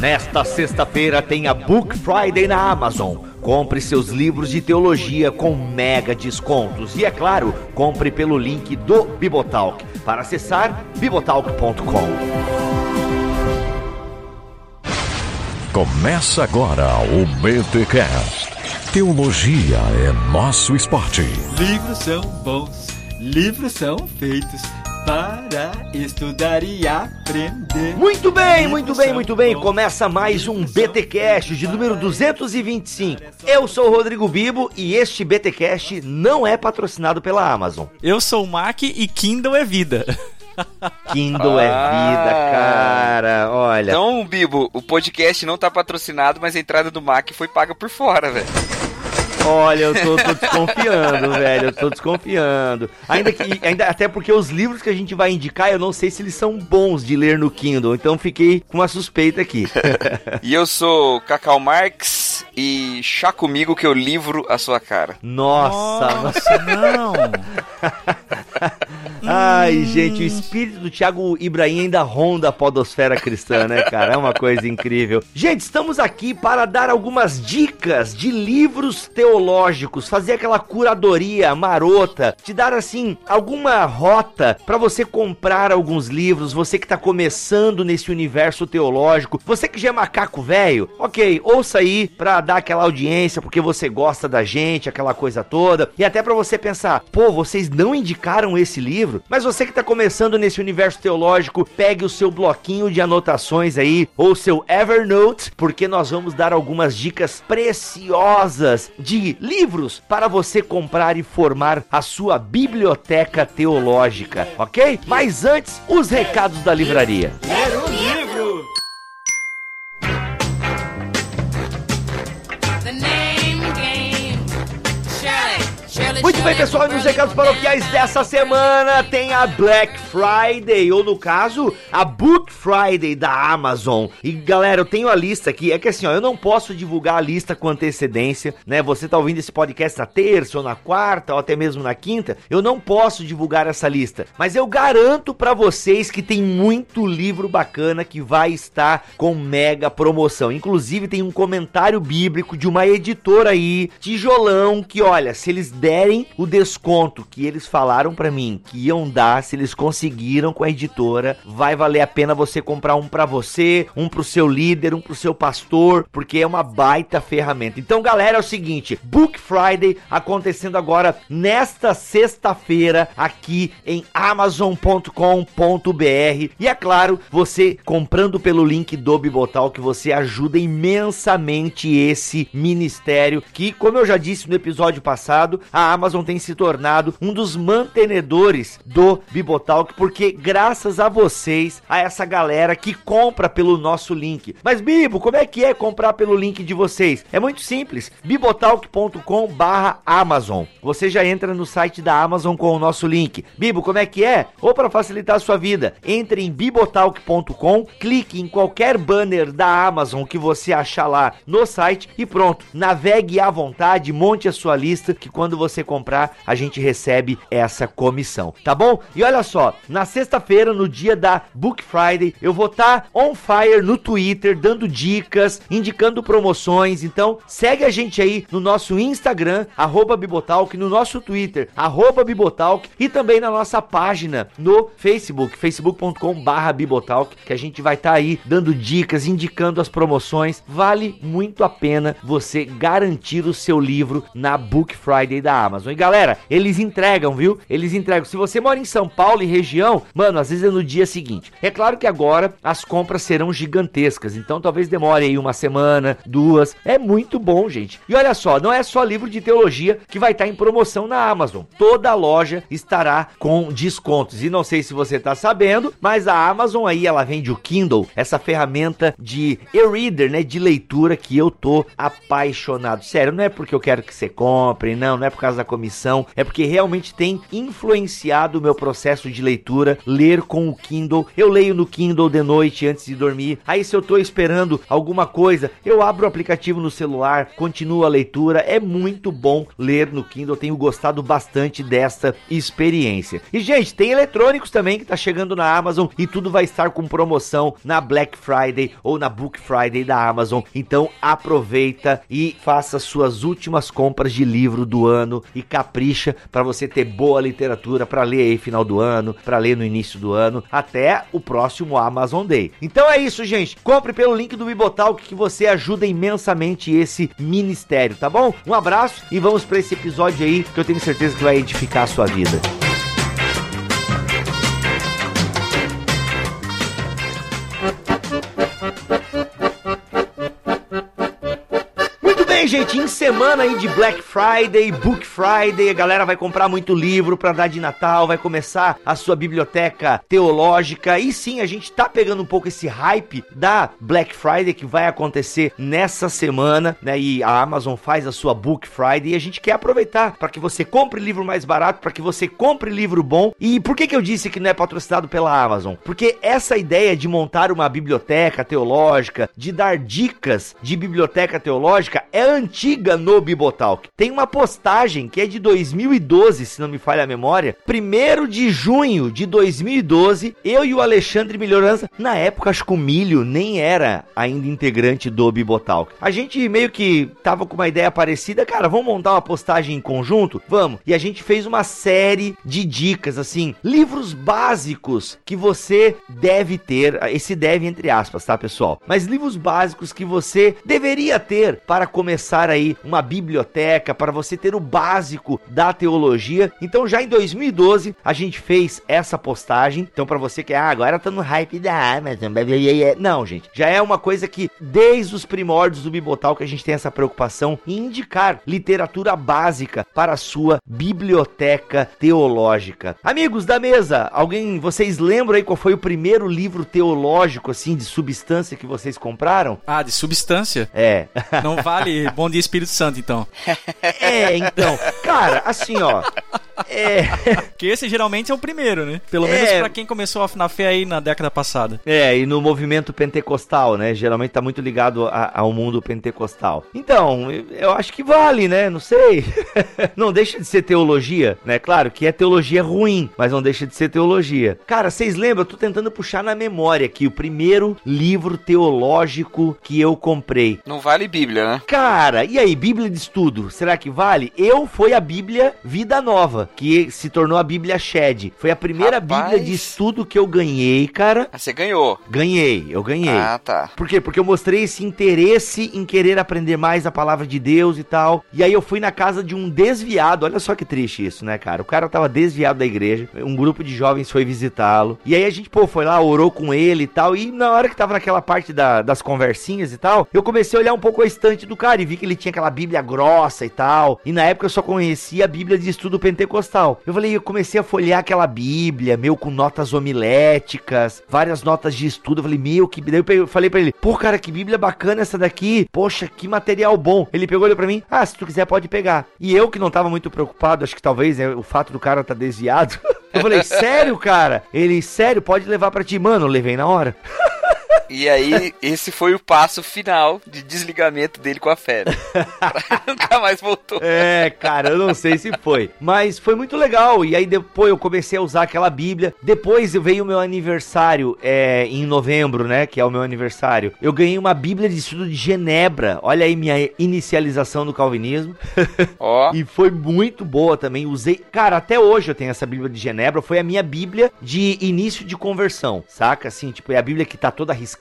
Nesta sexta-feira tem a Book Friday na Amazon. Compre seus livros de teologia com mega descontos. E é claro, compre pelo link do Bibotalk. Para acessar, bibotalk.com. Começa agora o BTCast. Teologia é nosso esporte. Livros são bons, livros são feitos para estudar e aprender. Muito bem, muito bem, muito bem. Começa mais um BTcast de número 225. Eu sou o Rodrigo Bibo e este BTcast não é patrocinado pela Amazon. Eu sou o Mac e Kindle é vida. Kindle é vida, cara. Olha. Então, Bibo, o podcast não tá patrocinado, mas a entrada do Mac foi paga por fora, velho. Olha, eu tô, tô desconfiando, velho. Eu tô desconfiando. Ainda que, ainda, até porque os livros que a gente vai indicar, eu não sei se eles são bons de ler no Kindle. Então fiquei com uma suspeita aqui. e eu sou Cacau Marx e chá comigo que eu livro a sua cara. Nossa, Nossa, não. Ai, gente, o espírito do Thiago Ibrahim ainda ronda a podosfera cristã, né, cara? É uma coisa incrível. Gente, estamos aqui para dar algumas dicas de livros teológicos, fazer aquela curadoria marota, te dar assim alguma rota para você comprar alguns livros, você que tá começando nesse universo teológico, você que já é macaco velho, OK, ouça aí para dar aquela audiência porque você gosta da gente, aquela coisa toda, e até para você pensar, pô, vocês não indicaram esse livro? Mas você que está começando nesse universo teológico, pegue o seu bloquinho de anotações aí, ou seu Evernote, porque nós vamos dar algumas dicas preciosas de livros para você comprar e formar a sua biblioteca teológica, ok? Mas antes, os recados da livraria. Um livro! Bem, pessoal, nos recados paroquiais dessa semana tem a Black Friday, ou no caso, a Book Friday da Amazon. E galera, eu tenho a lista aqui, é que assim, ó, eu não posso divulgar a lista com antecedência, né? Você tá ouvindo esse podcast na terça ou na quarta ou até mesmo na quinta, eu não posso divulgar essa lista, mas eu garanto para vocês que tem muito livro bacana que vai estar com mega promoção. Inclusive tem um comentário bíblico de uma editora aí, tijolão, que olha, se eles derem o desconto que eles falaram para mim que iam dar, se eles conseguiram com a editora, vai valer a pena você comprar um para você, um pro seu líder, um pro seu pastor, porque é uma baita ferramenta. Então, galera, é o seguinte, Book Friday acontecendo agora nesta sexta-feira aqui em amazon.com.br. E é claro, você comprando pelo link do Bibotal que você ajuda imensamente esse ministério que, como eu já disse no episódio passado, a Amazon tem se tornado um dos mantenedores do Bibotalk, porque graças a vocês, a essa galera que compra pelo nosso link. Mas Bibo, como é que é comprar pelo link de vocês? É muito simples, bibotalk.com barra Amazon. Você já entra no site da Amazon com o nosso link. Bibo, como é que é? Ou para facilitar a sua vida, entre em bibotalk.com, clique em qualquer banner da Amazon que você achar lá no site e pronto. Navegue à vontade, monte a sua lista que quando você comprar, a gente recebe essa comissão, tá bom? E olha só, na sexta-feira, no dia da Book Friday, eu vou estar tá on fire no Twitter, dando dicas, indicando promoções. Então, segue a gente aí no nosso Instagram, Bibotalk, no nosso Twitter, Bibotalk, e também na nossa página no Facebook, facebook.com barra Bibotalk, que a gente vai estar tá aí dando dicas, indicando as promoções. Vale muito a pena você garantir o seu livro na Book Friday da Amazon. Galera, eles entregam, viu? Eles entregam. Se você mora em São Paulo e região, mano, às vezes é no dia seguinte. É claro que agora as compras serão gigantescas, então talvez demore aí uma semana, duas. É muito bom, gente. E olha só, não é só livro de teologia que vai estar em promoção na Amazon. Toda loja estará com descontos. E não sei se você tá sabendo, mas a Amazon aí ela vende o Kindle, essa ferramenta de e-reader, né, de leitura que eu tô apaixonado. Sério, não é porque eu quero que você compre, não, não é por causa da comissão missão, é porque realmente tem influenciado o meu processo de leitura, ler com o Kindle. Eu leio no Kindle de noite antes de dormir. Aí se eu tô esperando alguma coisa, eu abro o aplicativo no celular, continuo a leitura. É muito bom ler no Kindle, tenho gostado bastante dessa experiência. E gente, tem eletrônicos também que tá chegando na Amazon e tudo vai estar com promoção na Black Friday ou na Book Friday da Amazon. Então aproveita e faça suas últimas compras de livro do ano e capricha para você ter boa literatura para ler aí final do ano, para ler no início do ano, até o próximo Amazon Day. Então é isso, gente. Compre pelo link do Bibotalk que você ajuda imensamente esse ministério, tá bom? Um abraço e vamos para esse episódio aí que eu tenho certeza que vai edificar a sua vida. Gente, em semana aí de Black Friday, Book Friday, a galera vai comprar muito livro para dar de Natal, vai começar a sua biblioteca teológica. E sim, a gente tá pegando um pouco esse hype da Black Friday que vai acontecer nessa semana, né? E a Amazon faz a sua Book Friday e a gente quer aproveitar para que você compre livro mais barato, para que você compre livro bom. E por que que eu disse que não é patrocinado pela Amazon? Porque essa ideia de montar uma biblioteca teológica, de dar dicas de biblioteca teológica é antiga no Bibotalk. Tem uma postagem que é de 2012, se não me falha a memória. 1 de junho de 2012, eu e o Alexandre Melhorança, na época acho que o Milho nem era ainda integrante do Bibotalk. A gente meio que tava com uma ideia parecida, cara, vamos montar uma postagem em conjunto? Vamos. E a gente fez uma série de dicas, assim, livros básicos que você deve ter, esse deve entre aspas, tá, pessoal? Mas livros básicos que você deveria ter para começar começar aí uma biblioteca para você ter o básico da teologia. Então já em 2012 a gente fez essa postagem. Então para você que ah, agora tá no hype da Amazon, não, gente, já é uma coisa que desde os primórdios do Bibotal que a gente tem essa preocupação em indicar literatura básica para a sua biblioteca teológica. Amigos da mesa, alguém, vocês lembram aí qual foi o primeiro livro teológico assim de substância que vocês compraram? Ah, de substância? É. Não vale Bom Dia Espírito Santo, então. É, então. Cara, assim, ó. É. Que esse geralmente é o primeiro, né? Pelo menos é... para quem começou na fé aí na década passada. É, e no movimento pentecostal, né? Geralmente tá muito ligado a, ao mundo pentecostal. Então, eu acho que vale, né? Não sei. não deixa de ser teologia, né? Claro que é teologia ruim, mas não deixa de ser teologia. Cara, vocês lembram? Eu tô tentando puxar na memória aqui o primeiro livro teológico que eu comprei. Não vale Bíblia, né? Cara, e aí, Bíblia de estudo, será que vale? Eu foi a Bíblia Vida Nova, que se tornou a Bíblia Shed. Foi a primeira Rapaz. Bíblia de estudo que eu ganhei, cara. Ah, você ganhou? Ganhei, eu ganhei. Ah, tá. Por quê? Porque eu mostrei esse interesse em querer aprender mais a palavra de Deus e tal. E aí eu fui na casa de um desviado, olha só que triste isso, né, cara? O cara tava desviado da igreja, um grupo de jovens foi visitá-lo. E aí a gente, pô, foi lá, orou com ele e tal. E na hora que tava naquela parte da, das conversinhas e tal, eu comecei a olhar um pouco a estante do cara e vi que ele tinha aquela Bíblia grossa e tal. E na época eu só conhecia a Bíblia de estudo pentecostal. Eu falei, eu comecei a folhear aquela Bíblia, meu, com notas homiléticas, várias notas de estudo. Eu falei, meu, que. Daí eu falei pra ele, pô, cara, que Bíblia bacana essa daqui. Poxa, que material bom. Ele pegou, olhou pra mim, ah, se tu quiser pode pegar. E eu que não tava muito preocupado, acho que talvez né, o fato do cara tá desviado. Eu falei, sério, cara? Ele, sério, pode levar para ti. Mano, eu levei na hora. E aí, esse foi o passo final de desligamento dele com a fé. Né? Nunca mais voltou. É, cara, eu não sei se foi. Mas foi muito legal. E aí depois eu comecei a usar aquela Bíblia. Depois veio o meu aniversário é, em novembro, né? Que é o meu aniversário. Eu ganhei uma Bíblia de estudo de Genebra. Olha aí minha inicialização no calvinismo. Ó. Oh. e foi muito boa também. Usei. Cara, até hoje eu tenho essa Bíblia de Genebra. Foi a minha Bíblia de início de conversão, saca? Assim, tipo, é a Bíblia que tá toda arriscada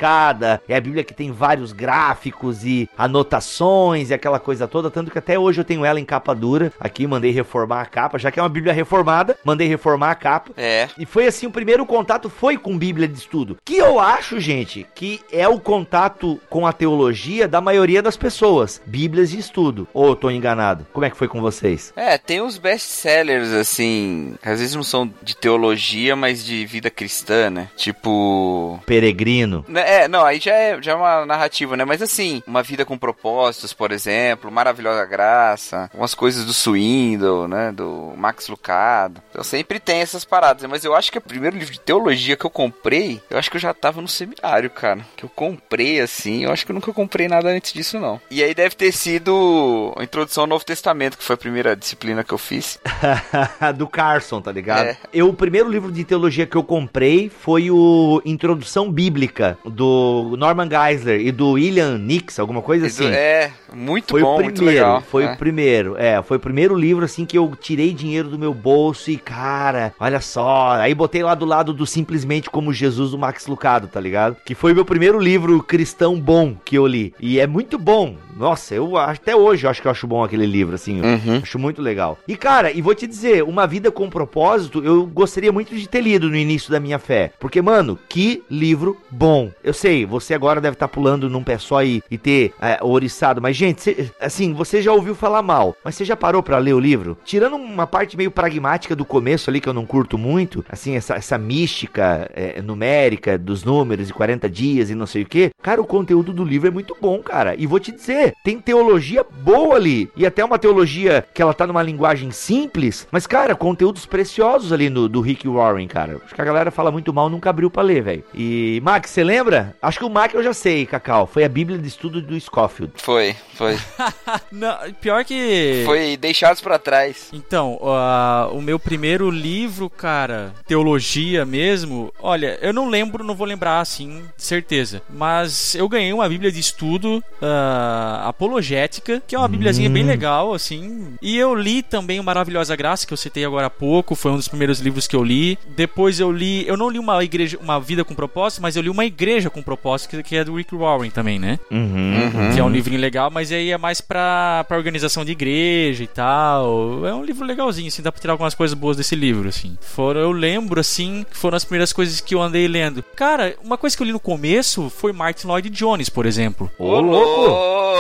é a Bíblia que tem vários gráficos e anotações e aquela coisa toda, tanto que até hoje eu tenho ela em capa dura. Aqui mandei reformar a capa, já que é uma Bíblia reformada, mandei reformar a capa. É. E foi assim, o primeiro contato foi com Bíblia de estudo, que eu acho, gente, que é o contato com a teologia da maioria das pessoas, Bíblias de estudo. Ou eu tô enganado? Como é que foi com vocês? É, tem uns best-sellers assim, às vezes não são de teologia, mas de vida cristã, né? Tipo, Peregrino. Né? É, não, aí já é, já é uma narrativa, né? Mas assim, Uma Vida com Propósitos, por exemplo, Maravilhosa Graça, umas coisas do Swindle, né? Do Max Lucado. Então sempre tem essas paradas, né? mas eu acho que o primeiro livro de teologia que eu comprei, eu acho que eu já tava no seminário, cara. Que eu comprei assim, eu acho que eu nunca comprei nada antes disso, não. E aí deve ter sido a Introdução ao Novo Testamento, que foi a primeira disciplina que eu fiz. do Carson, tá ligado? É. Eu, o primeiro livro de teologia que eu comprei foi o Introdução Bíblica, do Norman Geisler e do William Nix, alguma coisa assim. É, muito foi bom, o primeiro, muito legal. Foi é. o primeiro, é, foi o primeiro livro assim que eu tirei dinheiro do meu bolso e, cara, olha só, aí botei lá do lado do Simplesmente Como Jesus do Max Lucado, tá ligado? Que foi o meu primeiro livro cristão bom que eu li. E é muito bom, nossa, eu até hoje eu acho que eu acho bom aquele livro, assim. Uhum. Acho muito legal. E, cara, e vou te dizer, Uma Vida com Propósito, eu gostaria muito de ter lido no início da minha fé. Porque, mano, que livro bom. Eu sei, você agora deve estar tá pulando num pé só e, e ter é, oriçado. Mas, gente, cê, assim, você já ouviu falar mal. Mas você já parou para ler o livro? Tirando uma parte meio pragmática do começo ali, que eu não curto muito, assim, essa, essa mística é, numérica dos números e 40 dias e não sei o que. Cara, o conteúdo do livro é muito bom, cara. E vou te dizer, tem teologia boa ali. E até uma teologia que ela tá numa linguagem simples, mas, cara, conteúdos preciosos ali no, do Rick Warren, cara. Acho que a galera fala muito mal, nunca abriu pra ler, velho. E, Max, você lembra? Acho que o Mac eu já sei, Cacau. Foi a Bíblia de Estudo do Scofield. Foi, foi. Não, pior que. Foi Deixados para Trás. Então, uh, o meu primeiro livro, cara, teologia mesmo, olha, eu não lembro, não vou lembrar assim, certeza. Mas eu ganhei uma Bíblia de estudo. Uh, apologética, que é uma bibliazinha hum. bem legal, assim. E eu li também o Maravilhosa Graça, que eu citei agora há pouco, foi um dos primeiros livros que eu li. Depois eu li, eu não li uma igreja, uma vida com propósito, mas eu li uma igreja com propósito, que é do Rick Warren também, né? Uhum, uhum. Que é um livrinho legal, mas aí é mais pra, pra organização de igreja e tal. É um livro legalzinho, assim, dá pra tirar algumas coisas boas desse livro, assim. Foram, eu lembro, assim, que foram as primeiras coisas que eu andei lendo. Cara, uma coisa que eu li no começo foi Martin Lloyd Jones, por exemplo. Ô, louco!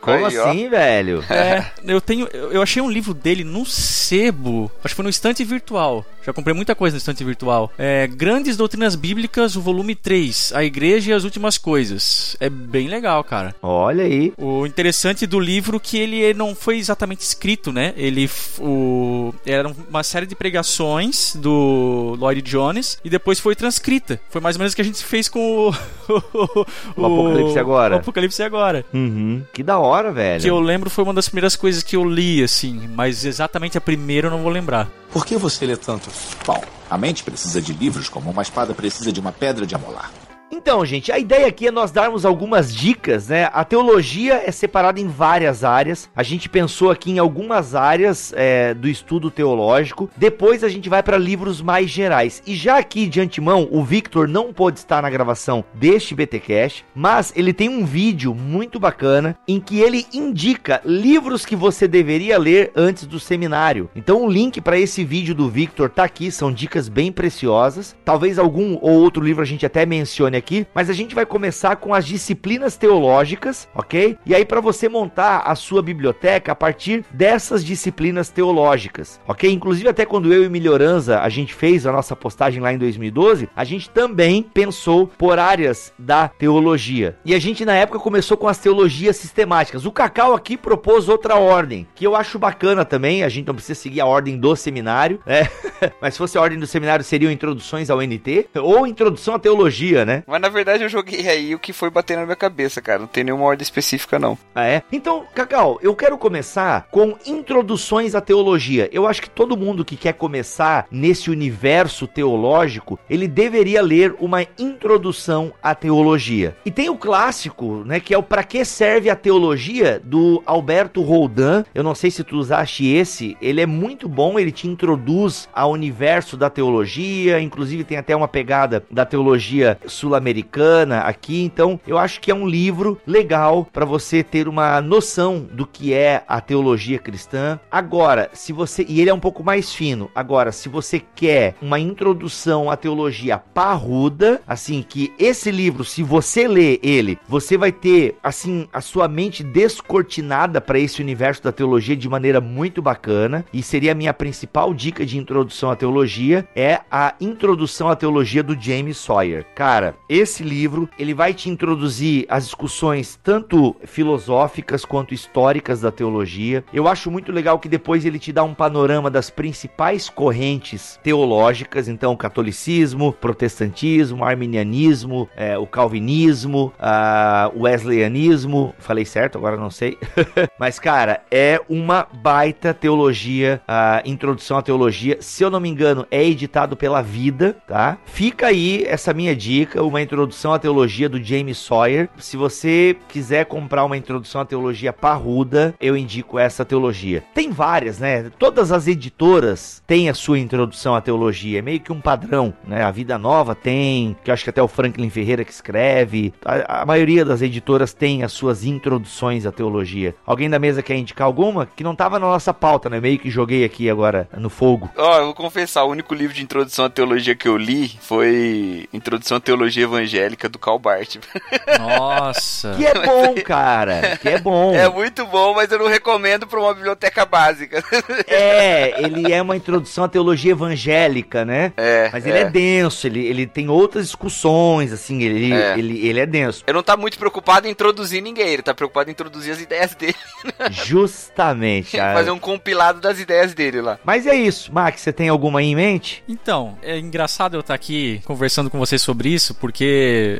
Como Aí, assim, velho? É, eu tenho. Eu achei um livro dele num sebo. Acho que foi no estante virtual. Já comprei muita coisa no estante virtual. É, Grandes Doutrinas Bíblicas, o volume 3. A Igreja e as Últimas Coisas. É bem legal, cara. Olha aí. O interessante do livro é que ele não foi exatamente escrito, né? Ele. O, era uma série de pregações do Lloyd Jones e depois foi transcrita. Foi mais ou menos o que a gente fez com o. o, o Apocalipse Agora. O Apocalipse Agora. Uhum. Que da hora, velho. Que eu lembro foi uma das primeiras coisas que eu li, assim, mas exatamente a primeira eu não vou lembrar. Por que você lê tanto? Bom, a mente precisa de livros como uma espada precisa de uma pedra de amolar. Então, gente, a ideia aqui é nós darmos algumas dicas, né? A teologia é separada em várias áreas. A gente pensou aqui em algumas áreas é, do estudo teológico. Depois a gente vai para livros mais gerais. E já aqui de antemão, o Victor não pôde estar na gravação deste BTcast, mas ele tem um vídeo muito bacana em que ele indica livros que você deveria ler antes do seminário. Então, o link para esse vídeo do Victor tá aqui. São dicas bem preciosas. Talvez algum ou outro livro a gente até mencione aqui aqui, mas a gente vai começar com as disciplinas teológicas, ok? E aí para você montar a sua biblioteca a partir dessas disciplinas teológicas, ok? Inclusive até quando eu e Melhorança a gente fez a nossa postagem lá em 2012, a gente também pensou por áreas da teologia. E a gente na época começou com as teologias sistemáticas. O Cacau aqui propôs outra ordem, que eu acho bacana também, a gente não precisa seguir a ordem do seminário, né? Mas se fosse a ordem do seminário seriam introduções ao NT ou introdução à teologia, né? Mas na verdade eu joguei aí o que foi batendo na minha cabeça, cara. Não tem nenhuma ordem específica, não. Ah, é? Então, Cacau, eu quero começar com introduções à teologia. Eu acho que todo mundo que quer começar nesse universo teológico, ele deveria ler uma introdução à teologia. E tem o clássico, né, que é o Pra que serve a teologia do Alberto Roldan. Eu não sei se tu usaste esse, ele é muito bom, ele te introduz ao universo da teologia, inclusive tem até uma pegada da teologia sul-americana americana aqui, então eu acho que é um livro legal para você ter uma noção do que é a teologia cristã. Agora, se você e ele é um pouco mais fino. Agora, se você quer uma introdução à teologia parruda, assim que esse livro, se você ler ele, você vai ter assim a sua mente descortinada para esse universo da teologia de maneira muito bacana e seria a minha principal dica de introdução à teologia é a introdução à teologia do James Sawyer. Cara, esse livro, ele vai te introduzir as discussões tanto filosóficas quanto históricas da teologia. Eu acho muito legal que depois ele te dá um panorama das principais correntes teológicas, então catolicismo, protestantismo, arminianismo, é, o calvinismo, o wesleyanismo, falei certo, agora não sei. Mas cara, é uma baita teologia, a introdução à teologia, se eu não me engano, é editado pela Vida, tá? Fica aí essa minha dica, uma introdução à teologia do James Sawyer. Se você quiser comprar uma introdução à teologia parruda, eu indico essa teologia. Tem várias, né? Todas as editoras têm a sua introdução à teologia, é meio que um padrão, né? A Vida Nova tem, que acho que até o Franklin Ferreira que escreve. A, a maioria das editoras tem as suas introduções à teologia. Alguém da mesa quer indicar alguma que não tava na nossa pauta, né? Meio que joguei aqui agora no fogo. Ó, oh, eu vou confessar, o único livro de introdução à teologia que eu li foi Introdução à Teologia Evangélica do Karl Barth. Nossa. que é bom, cara. Que é bom. É muito bom, mas eu não recomendo para uma biblioteca básica. é, ele é uma introdução à teologia evangélica, né? É. Mas ele é, é denso, ele, ele tem outras discussões, assim, ele é. Ele, ele é denso. Ele não tá muito preocupado em introduzir ninguém, ele tá preocupado em introduzir as ideias dele. Justamente. Fazer um compilado das ideias dele lá. Mas é isso, Max, você tem alguma aí em mente? Então, é engraçado eu estar aqui conversando com vocês sobre isso, porque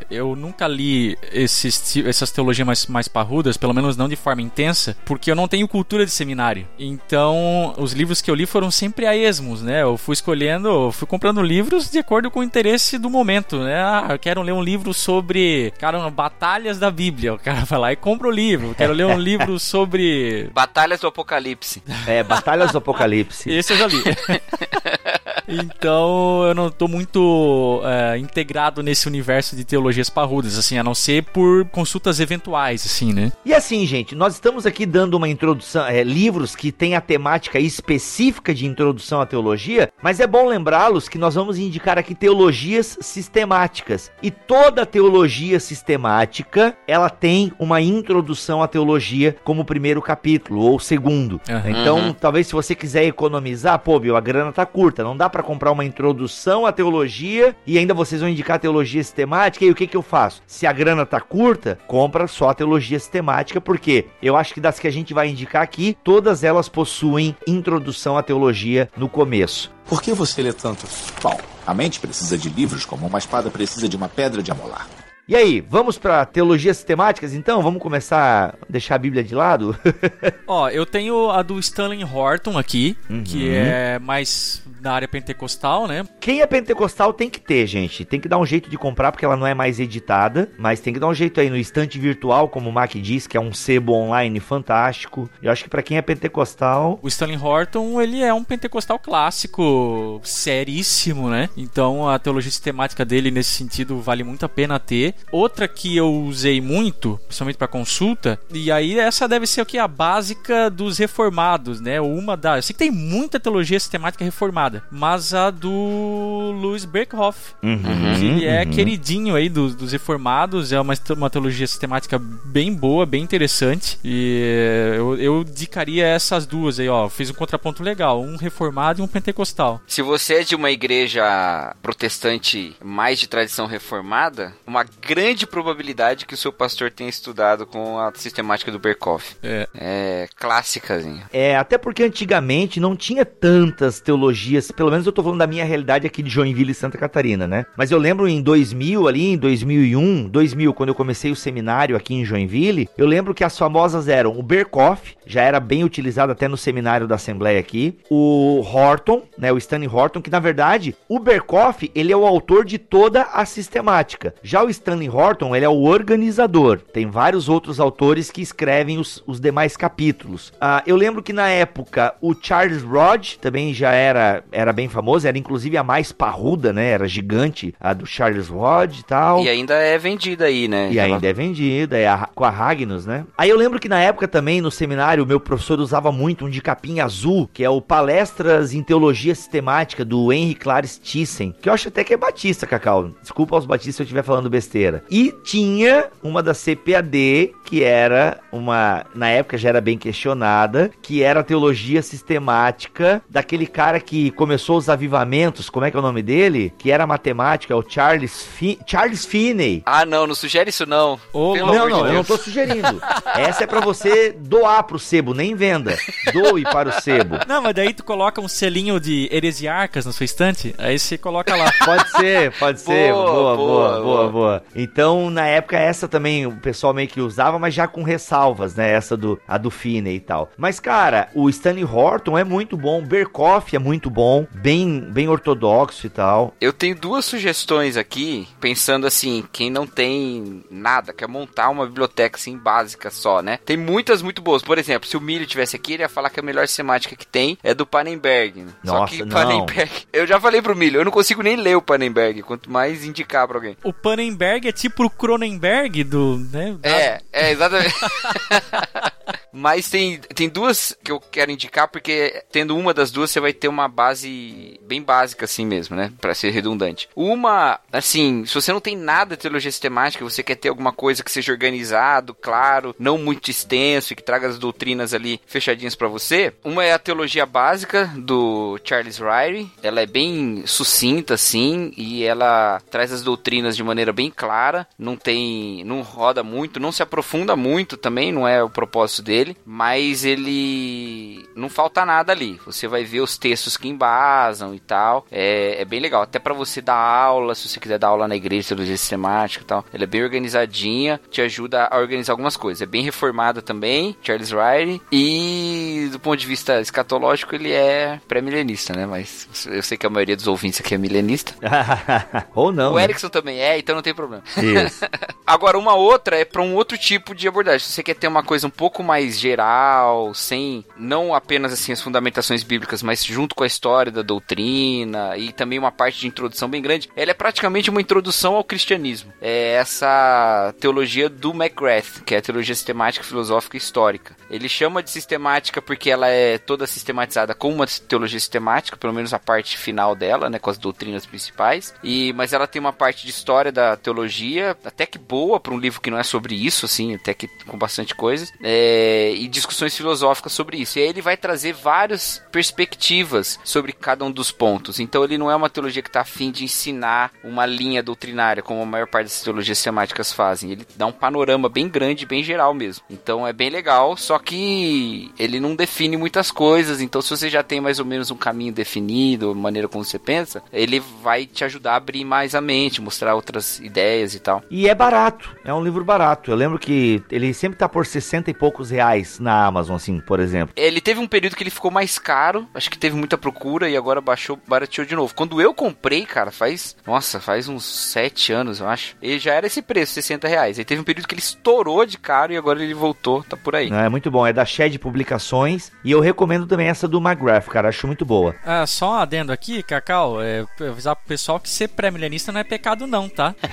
eu nunca li esses, essas teologias mais, mais parrudas, pelo menos não de forma intensa, porque eu não tenho cultura de seminário. Então, os livros que eu li foram sempre a esmos, né? Eu fui escolhendo, fui comprando livros de acordo com o interesse do momento, né? Ah, eu quero ler um livro sobre, cara, batalhas da Bíblia. O cara vai lá e compra o livro. Eu quero ler um livro sobre. Batalhas do Apocalipse. É, Batalhas do Apocalipse. Esse eu já li. Então eu não tô muito é, integrado nesse universo de teologias parrudas, assim, a não ser por consultas eventuais, assim, né? E assim, gente, nós estamos aqui dando uma introdução, é, livros que têm a temática específica de introdução à teologia, mas é bom lembrá-los que nós vamos indicar aqui teologias sistemáticas. E toda teologia sistemática, ela tem uma introdução à teologia como primeiro capítulo ou segundo. Uhum. Então, uhum. talvez se você quiser economizar, pô, a grana tá curta, não dá para comprar uma introdução à teologia e ainda vocês vão indicar teologia sistemática. E o que, que eu faço? Se a grana tá curta, compra só a teologia sistemática, porque eu acho que das que a gente vai indicar aqui, todas elas possuem introdução à teologia no começo. Por que você lê tantos? Bom, a mente precisa de livros como uma espada precisa de uma pedra de amolar. E aí, vamos para teologias sistemáticas então? Vamos começar a deixar a Bíblia de lado? Ó, eu tenho a do Stanley Horton aqui, uhum. que é mais da área pentecostal, né? Quem é pentecostal tem que ter, gente. Tem que dar um jeito de comprar porque ela não é mais editada, mas tem que dar um jeito aí no estante virtual, como o Mac diz, que é um sebo online fantástico. Eu acho que para quem é pentecostal, o Stanley Horton, ele é um pentecostal clássico, seríssimo, né? Então a teologia sistemática dele nesse sentido vale muito a pena ter. Outra que eu usei muito, principalmente para consulta, e aí essa deve ser o que a básica dos reformados, né? Uma da, eu sei que tem muita teologia sistemática reformada mas a do Louis Berkhoff, uhum, que ele é uhum. queridinho aí dos, dos reformados, é uma, uma teologia sistemática bem boa, bem interessante, e eh, eu, eu indicaria essas duas aí, ó, fiz um contraponto legal, um reformado e um pentecostal. Se você é de uma igreja protestante mais de tradição reformada, uma grande probabilidade que o seu pastor tenha estudado com a sistemática do Berkhoff. É. É clássicazinha. É, até porque antigamente não tinha tantas teologias pelo menos eu tô falando da minha realidade aqui de Joinville e Santa Catarina, né? Mas eu lembro em 2000 ali, em 2001, 2000, quando eu comecei o seminário aqui em Joinville, eu lembro que as famosas eram o Berkoff, já era bem utilizado até no seminário da Assembleia aqui, o Horton, né, o Stanley Horton, que na verdade, o Berkoff, ele é o autor de toda a sistemática. Já o Stanley Horton, ele é o organizador. Tem vários outros autores que escrevem os, os demais capítulos. Ah, eu lembro que na época o Charles Rod também já era era bem famosa, era inclusive a mais parruda, né? Era gigante, a do Charles Rod e tal. E ainda é vendida aí, né? E ainda é vendida, é a, com a Ragnos, né? Aí eu lembro que na época também, no seminário, o meu professor usava muito um de capinha azul, que é o Palestras em Teologia Sistemática, do Henry Clares Thyssen, que eu acho até que é batista, Cacau. Desculpa aos batistas se eu estiver falando besteira. E tinha uma da CPAD, que era uma, na época já era bem questionada, que era a teologia sistemática daquele cara que começou os avivamentos, como é que é o nome dele? Que era matemática, é o Charles, Fi Charles Finney. Ah, não, não sugere isso não. Ô, não, não, de eu não tô sugerindo. Essa é para você doar pro sebo, nem venda. Doe para o sebo. Não, mas daí tu coloca um selinho de heresiarcas na sua estante, aí você coloca lá. Pode ser, pode ser. Boa, boa, boa, boa, boa. Então, na época, essa também o pessoal meio que usava, mas já com ressalvas, né? Essa do, a do Finney e tal. Mas, cara, o Stanley Horton é muito bom, Berkoff é muito bom, bem, bem ortodoxo e tal. Eu tenho duas sugestões aqui, pensando assim, quem não tem nada, quer montar uma biblioteca assim básica só, né? Tem muitas muito boas. Por exemplo, se o Milho tivesse aqui, ele ia falar que a melhor semática que tem é do Panenberg. Né? Nossa, só que Panenberg, eu já falei pro Milho, eu não consigo nem ler o Panenberg, quanto mais indicar pra alguém. O Panenberg é tipo o Cronenberg do, né? É, é exatamente. Mas tem, tem duas que eu quero indicar, porque tendo uma das duas, você vai ter uma base bem básica assim mesmo, né? Pra ser redundante. Uma, assim, se você não tem nada de teologia sistemática, você quer ter alguma coisa que seja organizado, claro, não muito extenso e que traga as doutrinas ali fechadinhas para você. Uma é a teologia básica do Charles Ryrie. Ela é bem sucinta, assim, e ela traz as doutrinas de maneira bem clara. Não tem. não roda muito, não se aprofunda muito também, não é o propósito dele dele, mas ele não falta nada ali. Você vai ver os textos que embasam e tal. É, é bem legal. Até para você dar aula, se você quiser dar aula na igreja, teologia sistemática e tal. Ela é bem organizadinha, te ajuda a organizar algumas coisas. É bem reformada também, Charles Riley. E do ponto de vista escatológico, ele é pré-milenista, né? Mas eu sei que a maioria dos ouvintes aqui é milenista. Ou não. O né? Erickson também é, então não tem problema. Agora, uma outra é para um outro tipo de abordagem. Se você quer ter uma coisa um pouco mais mais geral, sem não apenas assim as fundamentações bíblicas, mas junto com a história da doutrina e também uma parte de introdução bem grande. Ela é praticamente uma introdução ao cristianismo. É essa teologia do McGrath, que é a teologia sistemática, filosófica e histórica. Ele chama de sistemática porque ela é toda sistematizada como uma teologia sistemática, pelo menos a parte final dela, né, com as doutrinas principais. E mas ela tem uma parte de história da teologia, até que boa para um livro que não é sobre isso, assim, até que com bastante coisas. É, e discussões filosóficas sobre isso. E aí ele vai trazer várias perspectivas sobre cada um dos pontos. Então ele não é uma teologia que está afim de ensinar uma linha doutrinária, como a maior parte das teologias semáticas fazem. Ele dá um panorama bem grande, bem geral mesmo. Então é bem legal, só que ele não define muitas coisas. Então se você já tem mais ou menos um caminho definido, maneira como você pensa, ele vai te ajudar a abrir mais a mente, mostrar outras ideias e tal. E é barato, é um livro barato. Eu lembro que ele sempre tá por 60 e poucos reais reais na Amazon, assim, por exemplo. Ele teve um período que ele ficou mais caro, acho que teve muita procura e agora baixou, barateou de novo. Quando eu comprei, cara, faz, nossa, faz uns 7 anos, eu acho, ele já era esse preço, 60 reais. Aí teve um período que ele estourou de caro e agora ele voltou, tá por aí. É muito bom, é da Shed Publicações e eu recomendo também essa do McGrath, cara, acho muito boa. Ah, só um adendo aqui, Cacau, é, avisar pro pessoal que ser pré-milenista não é pecado não, tá?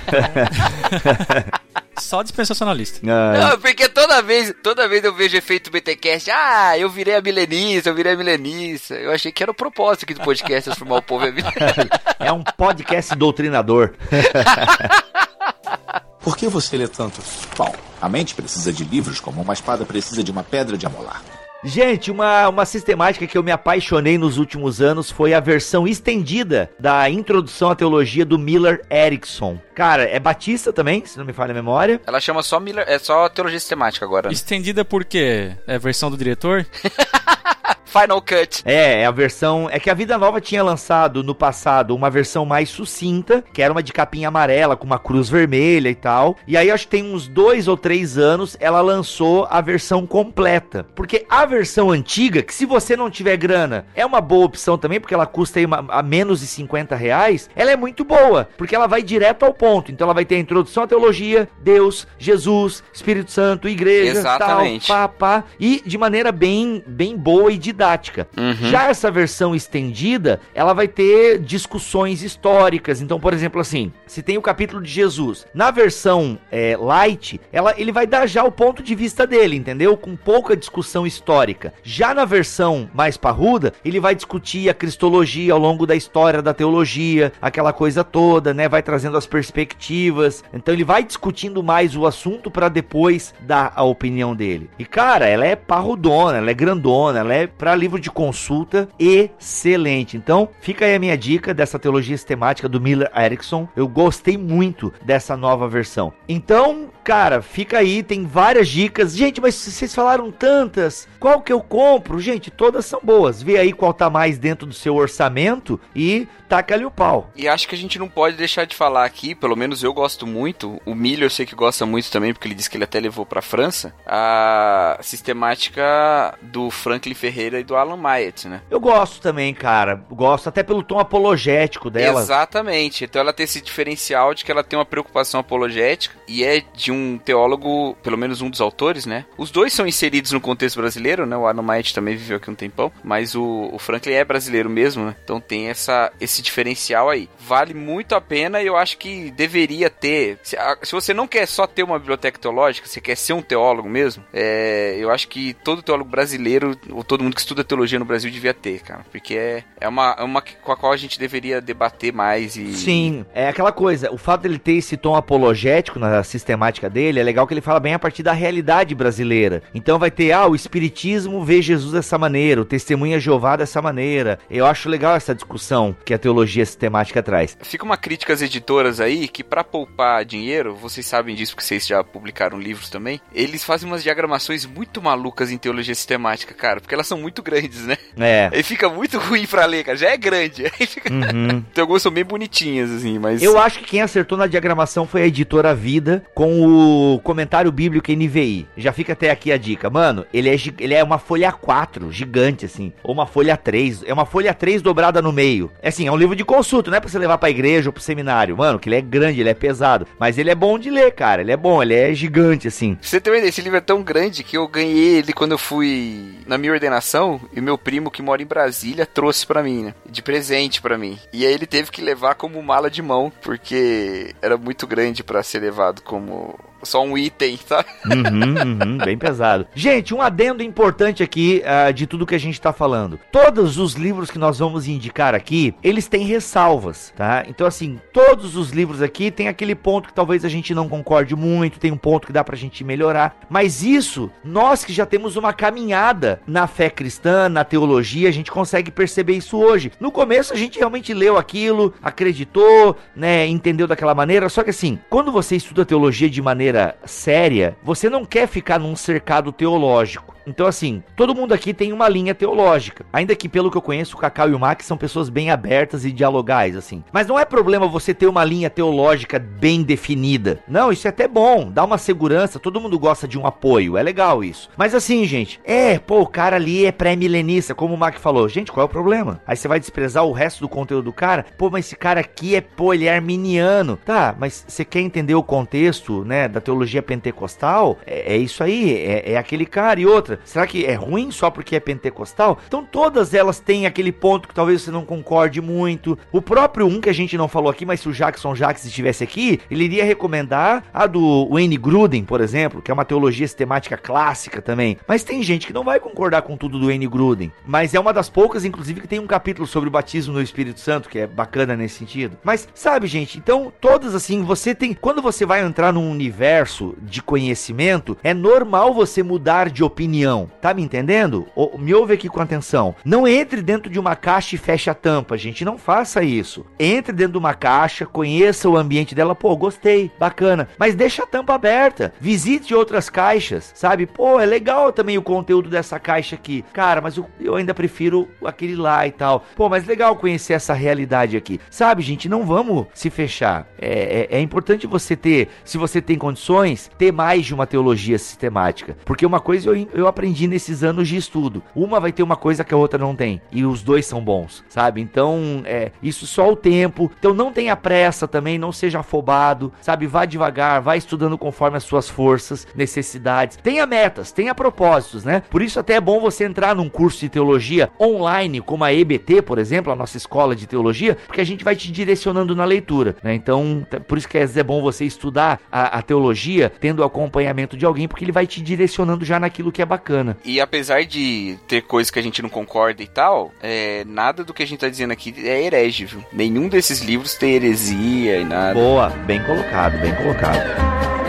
Só dispensacionalista. Ah. Não, porque toda vez, toda vez eu vejo efeito BTcast, ah, eu virei a milenista, eu virei a milenista. Eu achei que era o propósito aqui do podcast, transformar o povo em. É um podcast doutrinador. Por que você lê tantos? Bom, a mente precisa de livros como uma espada precisa de uma pedra de amolar. Gente, uma, uma sistemática que eu me apaixonei nos últimos anos foi a versão estendida da Introdução à Teologia do Miller Erickson. Cara, é Batista também, se não me falha a memória. Ela chama só Miller, é só Teologia Sistemática agora. Né? Estendida por quê? É a versão do diretor? Final Cut. É, é a versão. É que a Vida Nova tinha lançado no passado uma versão mais sucinta, que era uma de capinha amarela com uma cruz vermelha e tal. E aí, acho que tem uns dois ou três anos, ela lançou a versão completa. Porque a versão antiga, que se você não tiver grana, é uma boa opção também, porque ela custa aí uma, a menos de 50 reais. Ela é muito boa, porque ela vai direto ao ponto. Então, ela vai ter a introdução à teologia, Deus, Jesus, Espírito Santo, igreja, Exatamente. tal, pá, pá. E de maneira bem, bem boa e didática didática. Uhum. Já essa versão estendida, ela vai ter discussões históricas. Então, por exemplo, assim, se tem o capítulo de Jesus, na versão é, light, ela, ele vai dar já o ponto de vista dele, entendeu? Com pouca discussão histórica. Já na versão mais parruda, ele vai discutir a cristologia ao longo da história da teologia, aquela coisa toda, né? Vai trazendo as perspectivas. Então ele vai discutindo mais o assunto para depois dar a opinião dele. E cara, ela é parrudona, ela é grandona, ela é para livro de consulta excelente. Então, fica aí a minha dica dessa teologia sistemática do Miller Erickson. Eu gostei muito dessa nova versão. Então, cara, fica aí, tem várias dicas. Gente, mas vocês falaram tantas. Qual que eu compro? Gente, todas são boas. Vê aí qual tá mais dentro do seu orçamento e taca-lhe o pau. E acho que a gente não pode deixar de falar aqui, pelo menos eu gosto muito, o Milho eu sei que gosta muito também, porque ele disse que ele até levou pra França, a sistemática do Franklin Ferreira e do Alan Myatt, né? Eu gosto também, cara. Gosto até pelo tom apologético dela. Exatamente. Então ela tem esse diferencial de que ela tem uma preocupação apologética e é de um teólogo, pelo menos um dos autores, né? Os dois são inseridos no contexto brasileiro, né? O Alan Myatt também viveu aqui um tempão, mas o, o Franklin é brasileiro mesmo, né? Então tem essa, esse diferencial aí. Vale muito a pena e eu acho que deveria ter. Se, se você não quer só ter uma biblioteca teológica, você quer ser um teólogo mesmo, é, eu acho que todo teólogo brasileiro, ou todo mundo que estuda teologia no Brasil, devia ter, cara. Porque é, é, uma, é uma com a qual a gente deveria debater mais e. Sim, é aquela coisa. O fato dele ter esse tom apologético na sistemática dele é legal que ele fala bem a partir da realidade brasileira. Então vai ter, ah, o Espiritismo vê Jesus dessa maneira, o Testemunha Jeová dessa maneira. Eu acho legal essa discussão que a teologia sistemática traz. Fica uma crítica às editoras aí que para poupar dinheiro, vocês sabem disso porque vocês já publicaram livros também, eles fazem umas diagramações muito malucas em teologia sistemática, cara, porque elas são muito grandes, né? É. Aí fica muito ruim pra ler, cara. Já é grande. Aí fica... Uhum. Tem algumas são bem bonitinhas, assim, mas. Eu acho que quem acertou na diagramação foi a editora Vida com o comentário bíblico NVI. Já fica até aqui a dica. Mano, ele é, ele é uma folha 4, gigante, assim. Ou uma folha 3. É uma folha 3 dobrada no meio. É assim, é um livro de consulta, não é pra você levar pra igreja ou pro seminário. Mano, que ele é grande, ele é pesado. Mas ele é bom de ler, cara. Ele é bom, ele é gigante, assim. Você tem uma ideia, esse livro é tão grande que eu ganhei ele quando eu fui na minha ordenação e meu primo que mora em Brasília trouxe para mim, né? De presente para mim. E aí ele teve que levar como mala de mão, porque era muito grande para ser levado como só um item, tá? Uhum, uhum, bem pesado. Gente, um adendo importante aqui uh, de tudo que a gente tá falando. Todos os livros que nós vamos indicar aqui, eles têm ressalvas, tá? Então, assim, todos os livros aqui tem aquele ponto que talvez a gente não concorde muito, tem um ponto que dá pra gente melhorar. Mas isso, nós que já temos uma caminhada na fé cristã, na teologia, a gente consegue perceber isso hoje. No começo a gente realmente leu aquilo, acreditou, né, entendeu daquela maneira. Só que assim, quando você estuda teologia de maneira maneira séria, você não quer ficar num cercado teológico. Então, assim, todo mundo aqui tem uma linha teológica. Ainda que, pelo que eu conheço, o Cacau e o Max são pessoas bem abertas e dialogais, assim. Mas não é problema você ter uma linha teológica bem definida. Não, isso é até bom, dá uma segurança, todo mundo gosta de um apoio, é legal isso. Mas assim, gente, é, pô, o cara ali é pré-milenista, como o Mac falou. Gente, qual é o problema? Aí você vai desprezar o resto do conteúdo do cara? Pô, mas esse cara aqui é, pô, ele é arminiano. Tá, mas você quer entender o contexto, né, da teologia pentecostal? É, é isso aí, é, é aquele cara e outra outra. Será que é ruim só porque é pentecostal? Então todas elas têm aquele ponto que talvez você não concorde muito. O próprio um que a gente não falou aqui, mas se o Jackson Jacques estivesse aqui, ele iria recomendar a do Wayne Gruden, por exemplo, que é uma teologia sistemática clássica também. Mas tem gente que não vai concordar com tudo do Wayne Gruden. Mas é uma das poucas, inclusive, que tem um capítulo sobre o batismo no Espírito Santo, que é bacana nesse sentido. Mas sabe, gente, então todas assim, você tem. Quando você vai entrar num universo de conhecimento, é normal você mudar de opinião opinião. Tá me entendendo? O, me ouve aqui com atenção. Não entre dentro de uma caixa e feche a tampa, gente. Não faça isso. Entre dentro de uma caixa, conheça o ambiente dela. Pô, gostei, bacana. Mas deixa a tampa aberta. Visite outras caixas, sabe? Pô, é legal também o conteúdo dessa caixa aqui. Cara, mas eu, eu ainda prefiro aquele lá e tal. Pô, mas legal conhecer essa realidade aqui. Sabe, gente? Não vamos se fechar. É, é, é importante você ter, se você tem condições, ter mais de uma teologia sistemática. Porque uma coisa eu, eu aprendi nesses anos de estudo. Uma vai ter uma coisa que a outra não tem. E os dois são bons, sabe? Então, é, isso só o tempo. Então não tenha pressa também, não seja afobado, sabe? Vá devagar, vá estudando conforme as suas forças, necessidades. Tenha metas, tenha propósitos, né? Por isso até é bom você entrar num curso de teologia online, como a EBT, por exemplo, a nossa escola de teologia, porque a gente vai te direcionando na leitura, né? Então, por isso que é bom você estudar a, a teologia tendo acompanhamento de alguém, porque ele vai te direcionando já naquilo que é bacana. E apesar de ter coisas que a gente não concorda e tal, é, nada do que a gente tá dizendo aqui é herege, viu? Nenhum desses livros tem heresia e nada. Boa, bem colocado, bem colocado.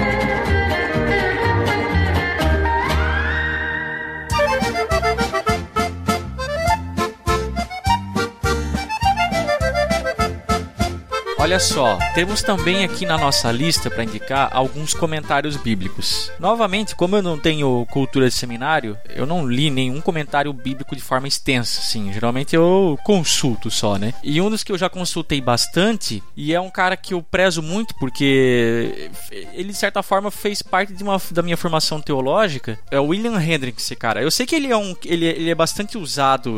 Olha só, temos também aqui na nossa lista para indicar alguns comentários bíblicos. Novamente, como eu não tenho cultura de seminário, eu não li nenhum comentário bíblico de forma extensa, sim. Geralmente eu consulto só, né? E um dos que eu já consultei bastante, e é um cara que eu prezo muito porque ele de certa forma fez parte de uma, da minha formação teológica, é o William Hendricks, cara. Eu sei que ele é um ele, ele é bastante usado,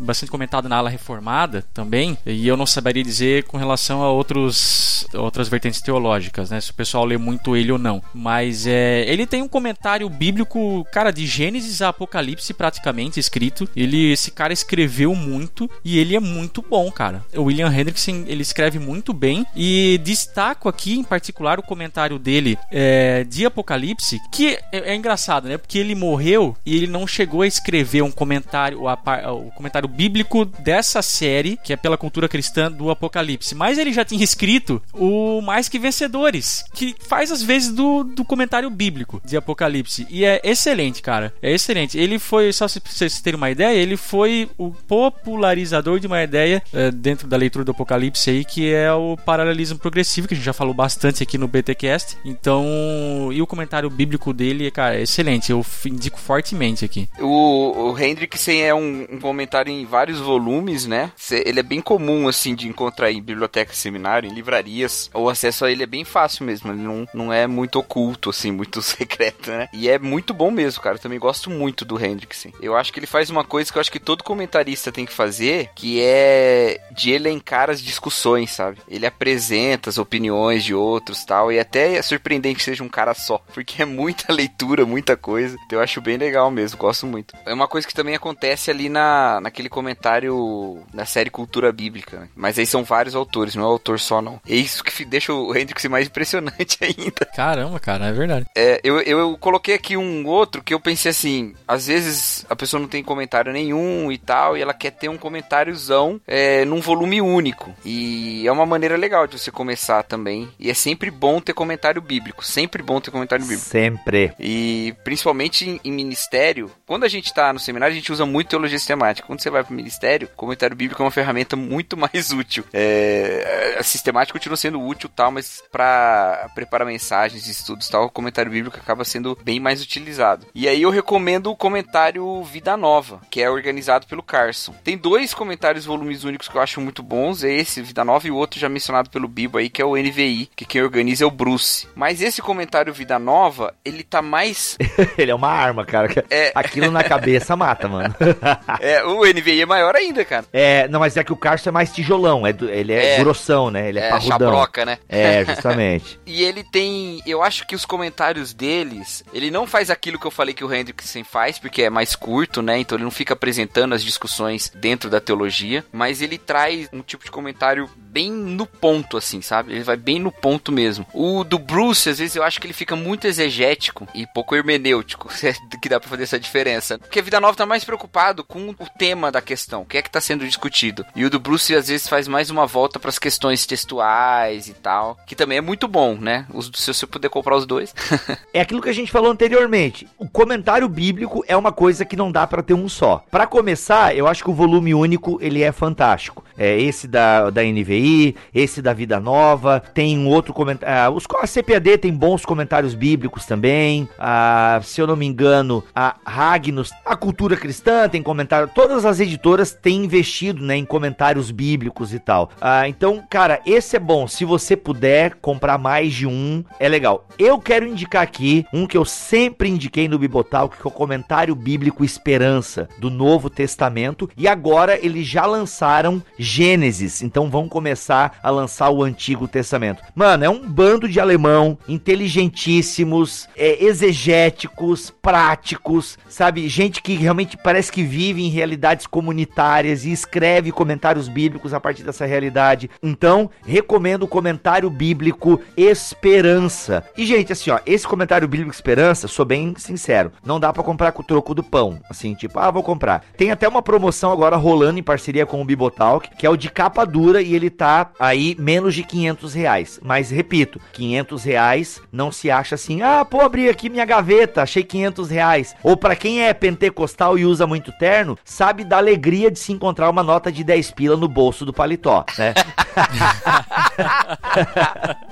bastante comentado na ala reformada também, e eu não saberia dizer com relação a outros, outras vertentes teológicas, né? Se o pessoal lê muito ele ou não. Mas é, ele tem um comentário bíblico, cara, de Gênesis a Apocalipse praticamente escrito. Ele, esse cara escreveu muito e ele é muito bom, cara. O William Hendrickson, ele escreve muito bem e destaco aqui em particular o comentário dele é, de Apocalipse, que é, é, engraçado, né? Porque ele morreu e ele não chegou a escrever um comentário, o, comentário bíblico dessa série, que é pela cultura cristã do Apocalipse. Mas ele já tinha escrito o Mais Que Vencedores, que faz às vezes do, do comentário bíblico de Apocalipse. E é excelente, cara. É excelente. Ele foi, só se vocês terem uma ideia, ele foi o popularizador de uma ideia é, dentro da leitura do Apocalipse aí, que é o paralelismo progressivo, que a gente já falou bastante aqui no BTcast. Então, e o comentário bíblico dele, cara, é excelente. Eu indico fortemente aqui. O, o Hendrickson é um, um comentário em vários volumes, né? Ele é bem comum, assim, de encontrar em bibliotecas seminárias em livrarias. O acesso a ele é bem fácil mesmo. Ele não, não é muito oculto, assim, muito secreto, né? E é muito bom mesmo, cara. Eu também gosto muito do Hendrickson. Eu acho que ele faz uma coisa que eu acho que todo comentarista tem que fazer, que é de elencar as discussões, sabe? Ele apresenta as opiniões de outros tal. E até é surpreendente que seja um cara só. Porque é muita leitura, muita coisa. Então eu acho bem legal mesmo, gosto muito. É uma coisa que também acontece ali na, naquele comentário na série Cultura Bíblica. Né? Mas aí são vários autores, não é o autor só, não. É isso que deixa o Hendrix mais impressionante ainda. Caramba, cara, é verdade. É, eu, eu, eu, coloquei aqui um outro que eu pensei assim: às vezes a pessoa não tem comentário nenhum e tal, e ela quer ter um comentáriozão é, num volume único. E é uma maneira legal de você começar também. E é sempre bom ter comentário bíblico. Sempre bom ter comentário bíblico. Sempre. E principalmente em, em ministério, quando a gente tá no seminário, a gente usa muito teologia sistemática. Quando você vai pro ministério, comentário bíblico é uma ferramenta muito mais útil. É, sistemática continua sendo útil tal, mas para preparar mensagens, estudos tal, o comentário bíblico acaba sendo bem mais utilizado. E aí eu recomendo o comentário Vida Nova, que é organizado pelo Carson. Tem dois comentários volumes únicos que eu acho muito bons, é esse Vida Nova e o outro já mencionado pelo Bibo aí, que é o NVI, que quem organiza é o Bruce. Mas esse comentário Vida Nova, ele tá mais ele é uma arma, cara. É... Aquilo na cabeça mata, mano. é, o NVI é maior ainda, cara. É, não, mas é que o Carson é mais tijolão, é, ele é, é. grossão né? Ele é, é parrudão. Chabroca, né? É, justamente. e ele tem, eu acho que os comentários deles, ele não faz aquilo que eu falei que o Hendrickson faz, porque é mais curto, né? Então ele não fica apresentando as discussões dentro da teologia, mas ele traz um tipo de comentário bem no ponto, assim, sabe? Ele vai bem no ponto mesmo. O do Bruce, às vezes eu acho que ele fica muito exegético e pouco hermenêutico, que dá pra fazer essa diferença. Porque a Vida Nova tá mais preocupado com o tema da questão, o que é que tá sendo discutido. E o do Bruce, às vezes, faz mais uma volta para as questões textuais e tal, que também é muito bom, né? Se você puder comprar os dois. é aquilo que a gente falou anteriormente. O comentário bíblico é uma coisa que não dá para ter um só. Para começar, eu acho que o volume único ele é fantástico. É esse da, da NVI, esse da Vida Nova, tem um outro comentário. Ah, a CPAD tem bons comentários bíblicos também. Ah, se eu não me engano, a Ragnos, a Cultura Cristã tem comentário. Todas as editoras têm investido né, em comentários bíblicos e tal. Ah, então, cara Cara, esse é bom. Se você puder comprar mais de um, é legal. Eu quero indicar aqui um que eu sempre indiquei no Bibotal, que é o comentário bíblico Esperança do Novo Testamento. E agora eles já lançaram Gênesis. Então vão começar a lançar o Antigo Testamento. Mano, é um bando de alemão, inteligentíssimos, é, exegéticos, práticos, sabe? Gente que realmente parece que vive em realidades comunitárias e escreve comentários bíblicos a partir dessa realidade. Então, recomendo o comentário bíblico Esperança. E, gente, assim, ó, esse comentário bíblico Esperança, sou bem sincero, não dá para comprar com o troco do pão. Assim, tipo, ah, vou comprar. Tem até uma promoção agora rolando em parceria com o Bibotalk, que é o de capa dura e ele tá aí menos de 500 reais. Mas, repito, 500 reais não se acha assim, ah, pô, abri aqui minha gaveta, achei 500 reais. Ou para quem é pentecostal e usa muito terno, sabe da alegria de se encontrar uma nota de 10 pila no bolso do paletó, né?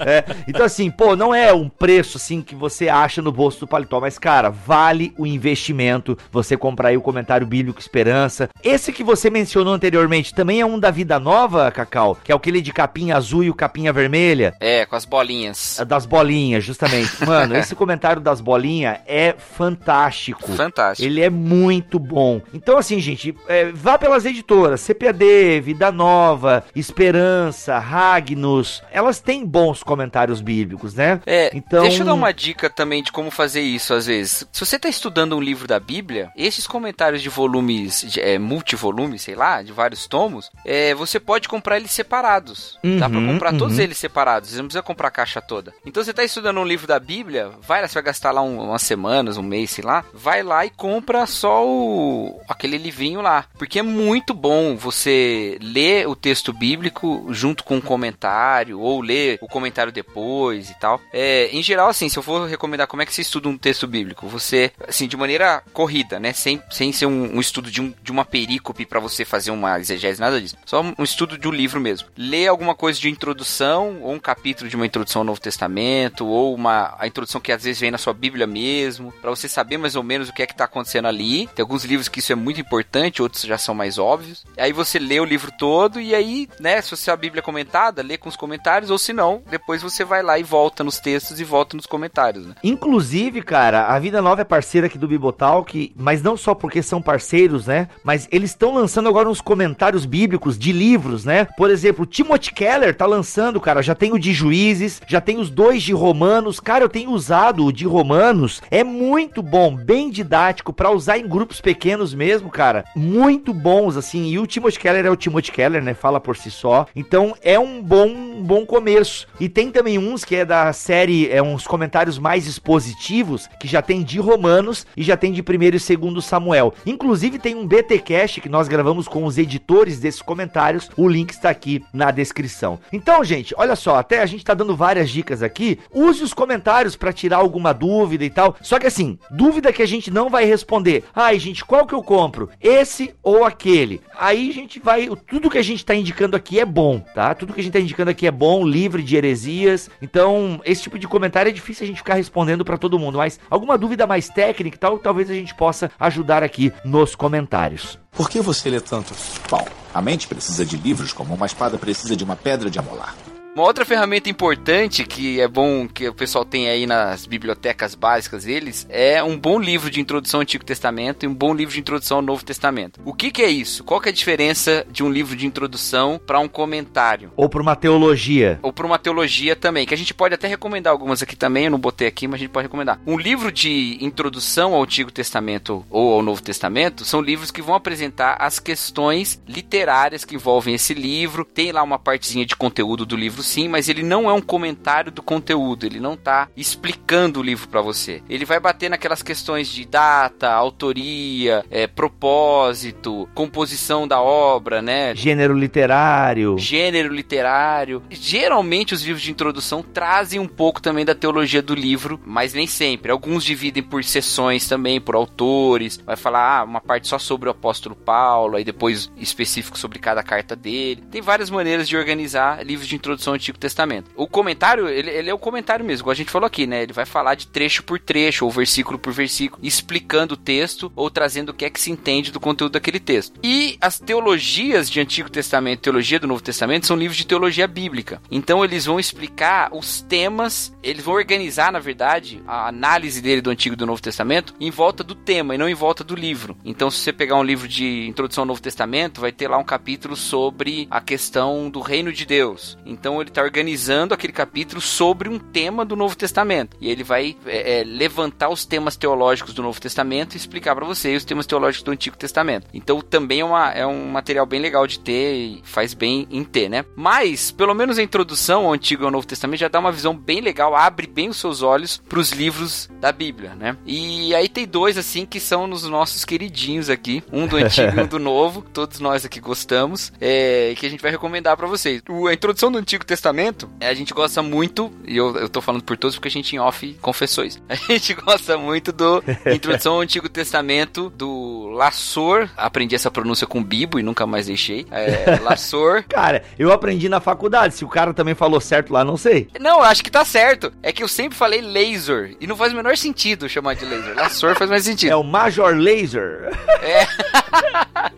é, então assim, pô, não é um preço assim que você acha no bolso do paletó, mas cara, vale o investimento você comprar aí o comentário bíblico Esperança. Esse que você mencionou anteriormente também é um da Vida Nova, Cacau, que é aquele de capinha azul e o capinha vermelha. É, com as bolinhas. É das bolinhas, justamente. Mano, esse comentário das bolinhas é fantástico. Fantástico. Ele é muito bom. Então, assim, gente, é, vá pelas editoras, CPAD, Vida Nova, Esperança, Ragnos. Elas têm bons comentários bíblicos, né? É, então... deixa eu dar uma dica também de como fazer isso às vezes. Se você está estudando um livro da Bíblia, esses comentários de volumes, de, é, multivolumes, sei lá, de vários tomos, é, você pode comprar eles separados. Uhum, Dá pra comprar uhum. todos eles separados. Você não precisa comprar a caixa toda. Então você está estudando um livro da Bíblia, vai lá, você vai gastar lá um, umas semanas, um mês, sei lá, vai lá e compra só o aquele livrinho lá. Porque é muito bom você ler o texto bíblico junto com um comentário, ou ler o comentário depois e tal. É, em geral, assim, se eu for recomendar como é que se estuda um texto bíblico, você, assim, de maneira corrida, né? Sem, sem ser um, um estudo de, um, de uma perícope para você fazer uma exegese, nada disso. Só um estudo de um livro mesmo. Lê alguma coisa de introdução, ou um capítulo de uma introdução ao Novo Testamento, ou uma a introdução que às vezes vem na sua Bíblia mesmo, para você saber mais ou menos o que é que tá acontecendo ali. Tem alguns livros que isso é muito importante, outros já são mais óbvios. Aí você lê o livro todo e aí, né, se você a Bíblia é comentada, lê com os comentários, ou se não, depois você vai lá e volta nos textos e volta nos comentários, né? Inclusive, cara, a Vida Nova é parceira aqui do Bibotalk, mas não só porque são parceiros, né? Mas eles estão lançando agora uns comentários bíblicos de livros, né? Por exemplo, Timothy Keller tá lançando, cara, já tem o de Juízes, já tem os dois de Romanos. Cara, eu tenho usado o de Romanos, é muito bom, bem didático para usar em grupos pequenos mesmo, cara. Muito bons assim. E o Timothy Keller é o Timothy Keller, né? Fala por si só. Então é um bom, um bom começo. E tem também uns que é da série, é uns comentários mais expositivos, que já tem de Romanos e já tem de primeiro e segundo Samuel. Inclusive tem um BT Cash que nós gravamos com os editores desses comentários. O link está aqui na descrição. Então, gente, olha só, até a gente tá dando várias dicas aqui. Use os comentários para tirar alguma dúvida e tal. Só que assim, dúvida que a gente não vai responder. Ai, gente, qual que eu compro? Esse ou aquele? Aí a gente vai, tudo que a gente tá indicando aqui é bom, tá? Tudo que a gente tá indicando aqui é bom, livre de heresias. Então, esse tipo de comentário é difícil a gente ficar respondendo para todo mundo, mas alguma dúvida mais técnica e tal, talvez a gente possa ajudar aqui nos comentários. Por que você lê tanto? Bom, a mente precisa de livros como uma espada precisa de uma pedra de amolar. Uma outra ferramenta importante que é bom que o pessoal tem aí nas bibliotecas básicas deles é um bom livro de introdução ao Antigo Testamento e um bom livro de introdução ao Novo Testamento. O que, que é isso? Qual que é a diferença de um livro de introdução para um comentário? Ou para uma teologia? Ou para uma teologia também, que a gente pode até recomendar algumas aqui também, eu não botei aqui, mas a gente pode recomendar. Um livro de introdução ao Antigo Testamento ou ao Novo Testamento são livros que vão apresentar as questões literárias que envolvem esse livro. Tem lá uma partezinha de conteúdo do livro livro sim, mas ele não é um comentário do conteúdo, ele não tá explicando o livro para você. Ele vai bater naquelas questões de data, autoria, é, propósito, composição da obra, né? Gênero literário. Gênero literário. Geralmente os livros de introdução trazem um pouco também da teologia do livro, mas nem sempre. Alguns dividem por sessões também, por autores. Vai falar ah, uma parte só sobre o apóstolo Paulo, aí depois específico sobre cada carta dele. Tem várias maneiras de organizar livros de introdução introdução ao Antigo Testamento. O comentário, ele, ele é o comentário mesmo, igual a gente falou aqui, né? Ele vai falar de trecho por trecho, ou versículo por versículo, explicando o texto ou trazendo o que é que se entende do conteúdo daquele texto. E as teologias de Antigo Testamento teologia do Novo Testamento são livros de teologia bíblica. Então eles vão explicar os temas, eles vão organizar, na verdade, a análise dele do Antigo e do Novo Testamento em volta do tema e não em volta do livro. Então, se você pegar um livro de introdução ao Novo Testamento, vai ter lá um capítulo sobre a questão do reino de Deus. Então, ele está organizando aquele capítulo sobre um tema do Novo Testamento. E ele vai é, é, levantar os temas teológicos do Novo Testamento e explicar para você os temas teológicos do Antigo Testamento. Então, também é, uma, é um material bem legal de ter e faz bem em ter, né? Mas, pelo menos a introdução ao Antigo e ao Novo Testamento já dá uma visão bem legal, abre bem os seus olhos para os livros da Bíblia, né? E aí tem dois, assim, que são nos nossos queridinhos aqui. Um do Antigo e um do Novo. Todos nós aqui gostamos. É, que a gente vai recomendar para vocês. O, a introdução do Antigo Testamento, a gente gosta muito, e eu, eu tô falando por todos porque a gente em off confessou isso. A gente gosta muito do Introdução ao Antigo Testamento do Lassor. Aprendi essa pronúncia com Bibo e nunca mais deixei. É, Lassor. Cara, eu aprendi na faculdade. Se o cara também falou certo lá, não sei. Não, acho que tá certo. É que eu sempre falei laser. E não faz o menor sentido chamar de laser. Lassor faz mais sentido. É o Major Laser. É.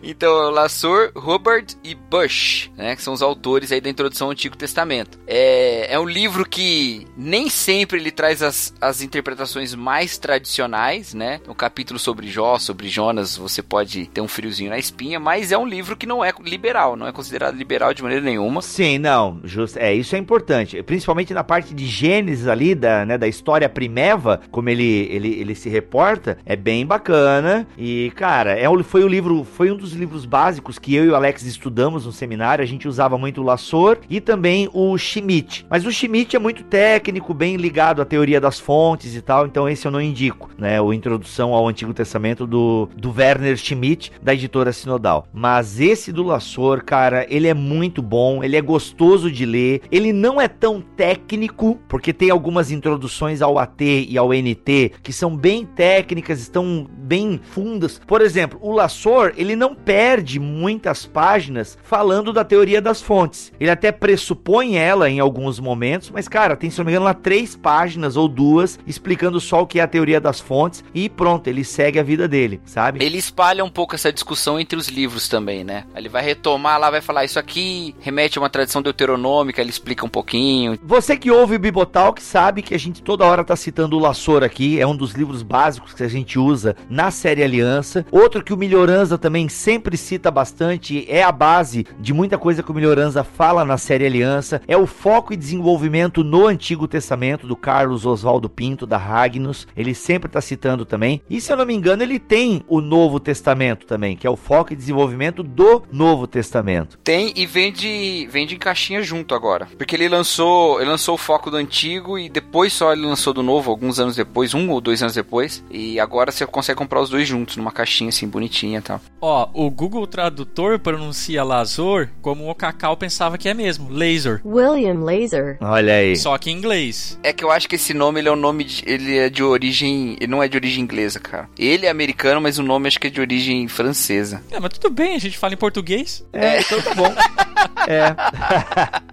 então, Lassor, Hubbard e Bush, né? Que são os autores aí da introdução ao Antigo Testamento. É, é um livro que nem sempre ele traz as, as interpretações mais tradicionais, né? Um capítulo sobre Jó, sobre Jonas, você pode ter um friozinho na espinha, mas é um livro que não é liberal, não é considerado liberal de maneira nenhuma. Sim, não, just, é, isso é importante. Principalmente na parte de Gênesis ali, da, né, da história primeva, como ele, ele, ele se reporta, é bem bacana. E, cara, é, foi o livro, foi um dos livros básicos que eu e o Alex estudamos no seminário. A gente usava muito o Lassor e também o Schmidt. Mas o Schmidt é muito técnico, bem ligado à teoria das fontes e tal, então esse eu não indico, né? O Introdução ao Antigo Testamento do, do Werner Schmidt, da editora Sinodal. Mas esse do Lassor, cara, ele é muito bom, ele é gostoso de ler, ele não é tão técnico, porque tem algumas introduções ao AT e ao NT que são bem técnicas, estão bem fundas. Por exemplo, o Lassor, ele não perde muitas páginas falando da teoria das fontes. Ele até pressupõe ela em alguns momentos, mas cara, tem se não me engano lá três páginas ou duas explicando só o que é a teoria das fontes e pronto, ele segue a vida dele, sabe? Ele espalha um pouco essa discussão entre os livros também, né? Ele vai retomar lá, vai falar isso aqui remete a uma tradição deuteronômica, ele explica um pouquinho. Você que ouve o Bibotalk sabe que a gente toda hora tá citando o Lassor aqui, é um dos livros básicos que a gente usa na série Aliança. Outro que o Melhoranza também sempre cita bastante, é a base de muita coisa que o Melhoranza fala na série Aliança, é o foco e desenvolvimento no Antigo Testamento do Carlos Oswaldo Pinto, da Ragnus. Ele sempre tá citando também. E se eu não me engano, ele tem o Novo Testamento também, que é o foco e desenvolvimento do Novo Testamento. Tem e vende, vende em caixinha junto agora. Porque ele lançou, ele lançou o foco do antigo e depois só ele lançou do novo, alguns anos depois, um ou dois anos depois. E agora você consegue comprar os dois juntos, numa caixinha assim, bonitinha e tal. Ó, o Google Tradutor pronuncia Lazor como o Cacau pensava que é mesmo, laser. William Laser. Olha aí. Só que em inglês. É que eu acho que esse nome ele é um nome de, ele é de origem, ele não é de origem inglesa, cara. Ele é americano, mas o nome acho que é de origem francesa. É, mas tudo bem, a gente fala em português. É, então tá bom. é.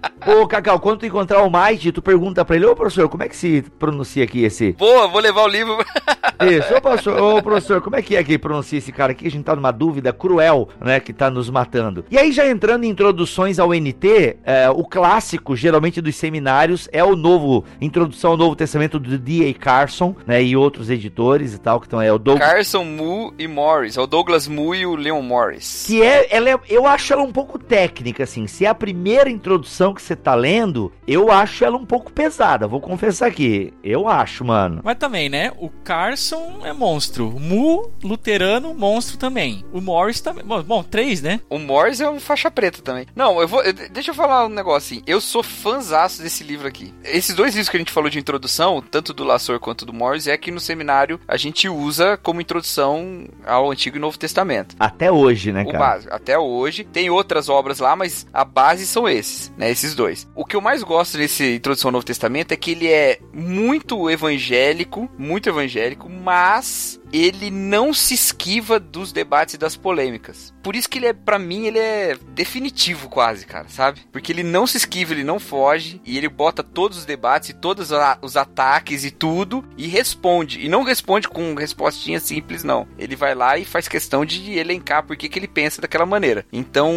Ô, Cacau, quando tu encontrar o Mike, tu pergunta pra ele, ô professor, como é que se pronuncia aqui esse? Boa, vou levar o livro. Isso, ô professor, ô professor, como é que é que pronuncia esse cara aqui? A gente tá numa dúvida cruel, né, que tá nos matando. E aí, já entrando em introduções ao NT, é, o clássico, geralmente dos seminários, é o novo, Introdução ao Novo Testamento do D.A. Carson, né, e outros editores e tal, que estão, é o Douglas... Carson, Moo e Morris, é o Douglas Moo e o Leon Morris. Que é, ela é, eu acho ela um pouco técnica, assim, se é a primeira introdução que você tá lendo, eu acho ela um pouco pesada, vou confessar aqui, eu acho, mano. Mas também, né, o Carson é monstro, o Mu, luterano, monstro também, o Morris também, bom, bom, três, né? O Morris é um faixa preta também. Não, eu vou, eu, deixa eu falar um negócio assim, eu sou fãzaço desse livro aqui. Esses dois livros que a gente falou de introdução, tanto do Lassor quanto do Morris, é que no seminário a gente usa como introdução ao Antigo e Novo Testamento. Até hoje, né, o cara? Básico, até hoje. Tem outras obras lá, mas a base são esses, né? Esses dois. O que eu mais gosto desse Introdução ao Novo Testamento é que ele é muito evangélico, muito evangélico, mas ele não se esquiva dos debates e das polêmicas. Por isso que ele é, para mim, ele é definitivo quase, cara, sabe? Porque ele não se esquiva, ele não foge e ele bota todos os debates e todos os ataques e tudo e responde. E não responde com respostinha simples, não. Ele vai lá e faz questão de elencar por que, que ele pensa daquela maneira. Então,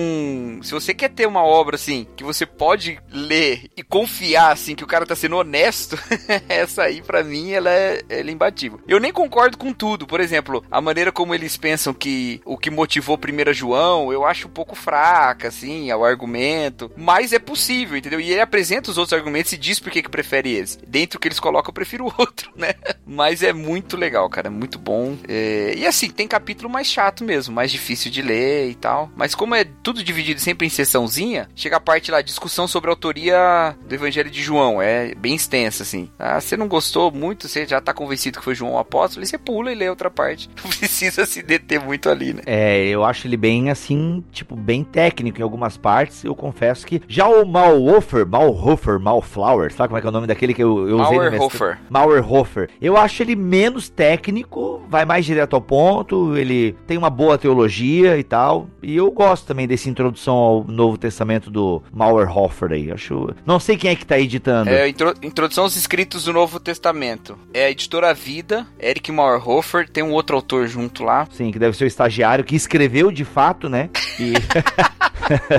se você quer ter uma obra assim, que você pode ler e confiar assim que o cara tá sendo honesto, essa aí para mim ela é, ela é imbatível. Eu nem concordo com tudo. Por exemplo, a maneira como eles pensam que o que motivou primeiro João, eu acho um pouco fraca, assim, o argumento. Mas é possível, entendeu? E ele apresenta os outros argumentos e diz por que, que prefere eles. Dentro que eles colocam, eu prefiro o outro, né? Mas é muito legal, cara. É muito bom. É... E assim, tem capítulo mais chato mesmo, mais difícil de ler e tal. Mas como é tudo dividido sempre em sessãozinha, chega a parte lá, discussão sobre a autoria do Evangelho de João. É bem extensa, assim. Ah, você não gostou muito, você já tá convencido que foi João o apóstolo, e você pula e lê outra parte. Não precisa se deter muito ali, né? É, eu acho ele bem assim, tipo, bem técnico em algumas partes. Eu confesso que já o Malhofer, Malhofer, Malflower, sabe como é que é o nome daquele que eu, eu usei Mauerhofer. Mauerhofer. Eu acho ele menos técnico, vai mais direto ao ponto, ele tem uma boa teologia e tal. E eu gosto também dessa introdução ao Novo Testamento do Mauerhofer aí. Acho, não sei quem é que tá editando. É, intro, introdução aos escritos do Novo Testamento. É a editora Vida, Eric Tem um outro autor junto lá. Sim, que deve ser o estagiário que escreveu de fato, né? E...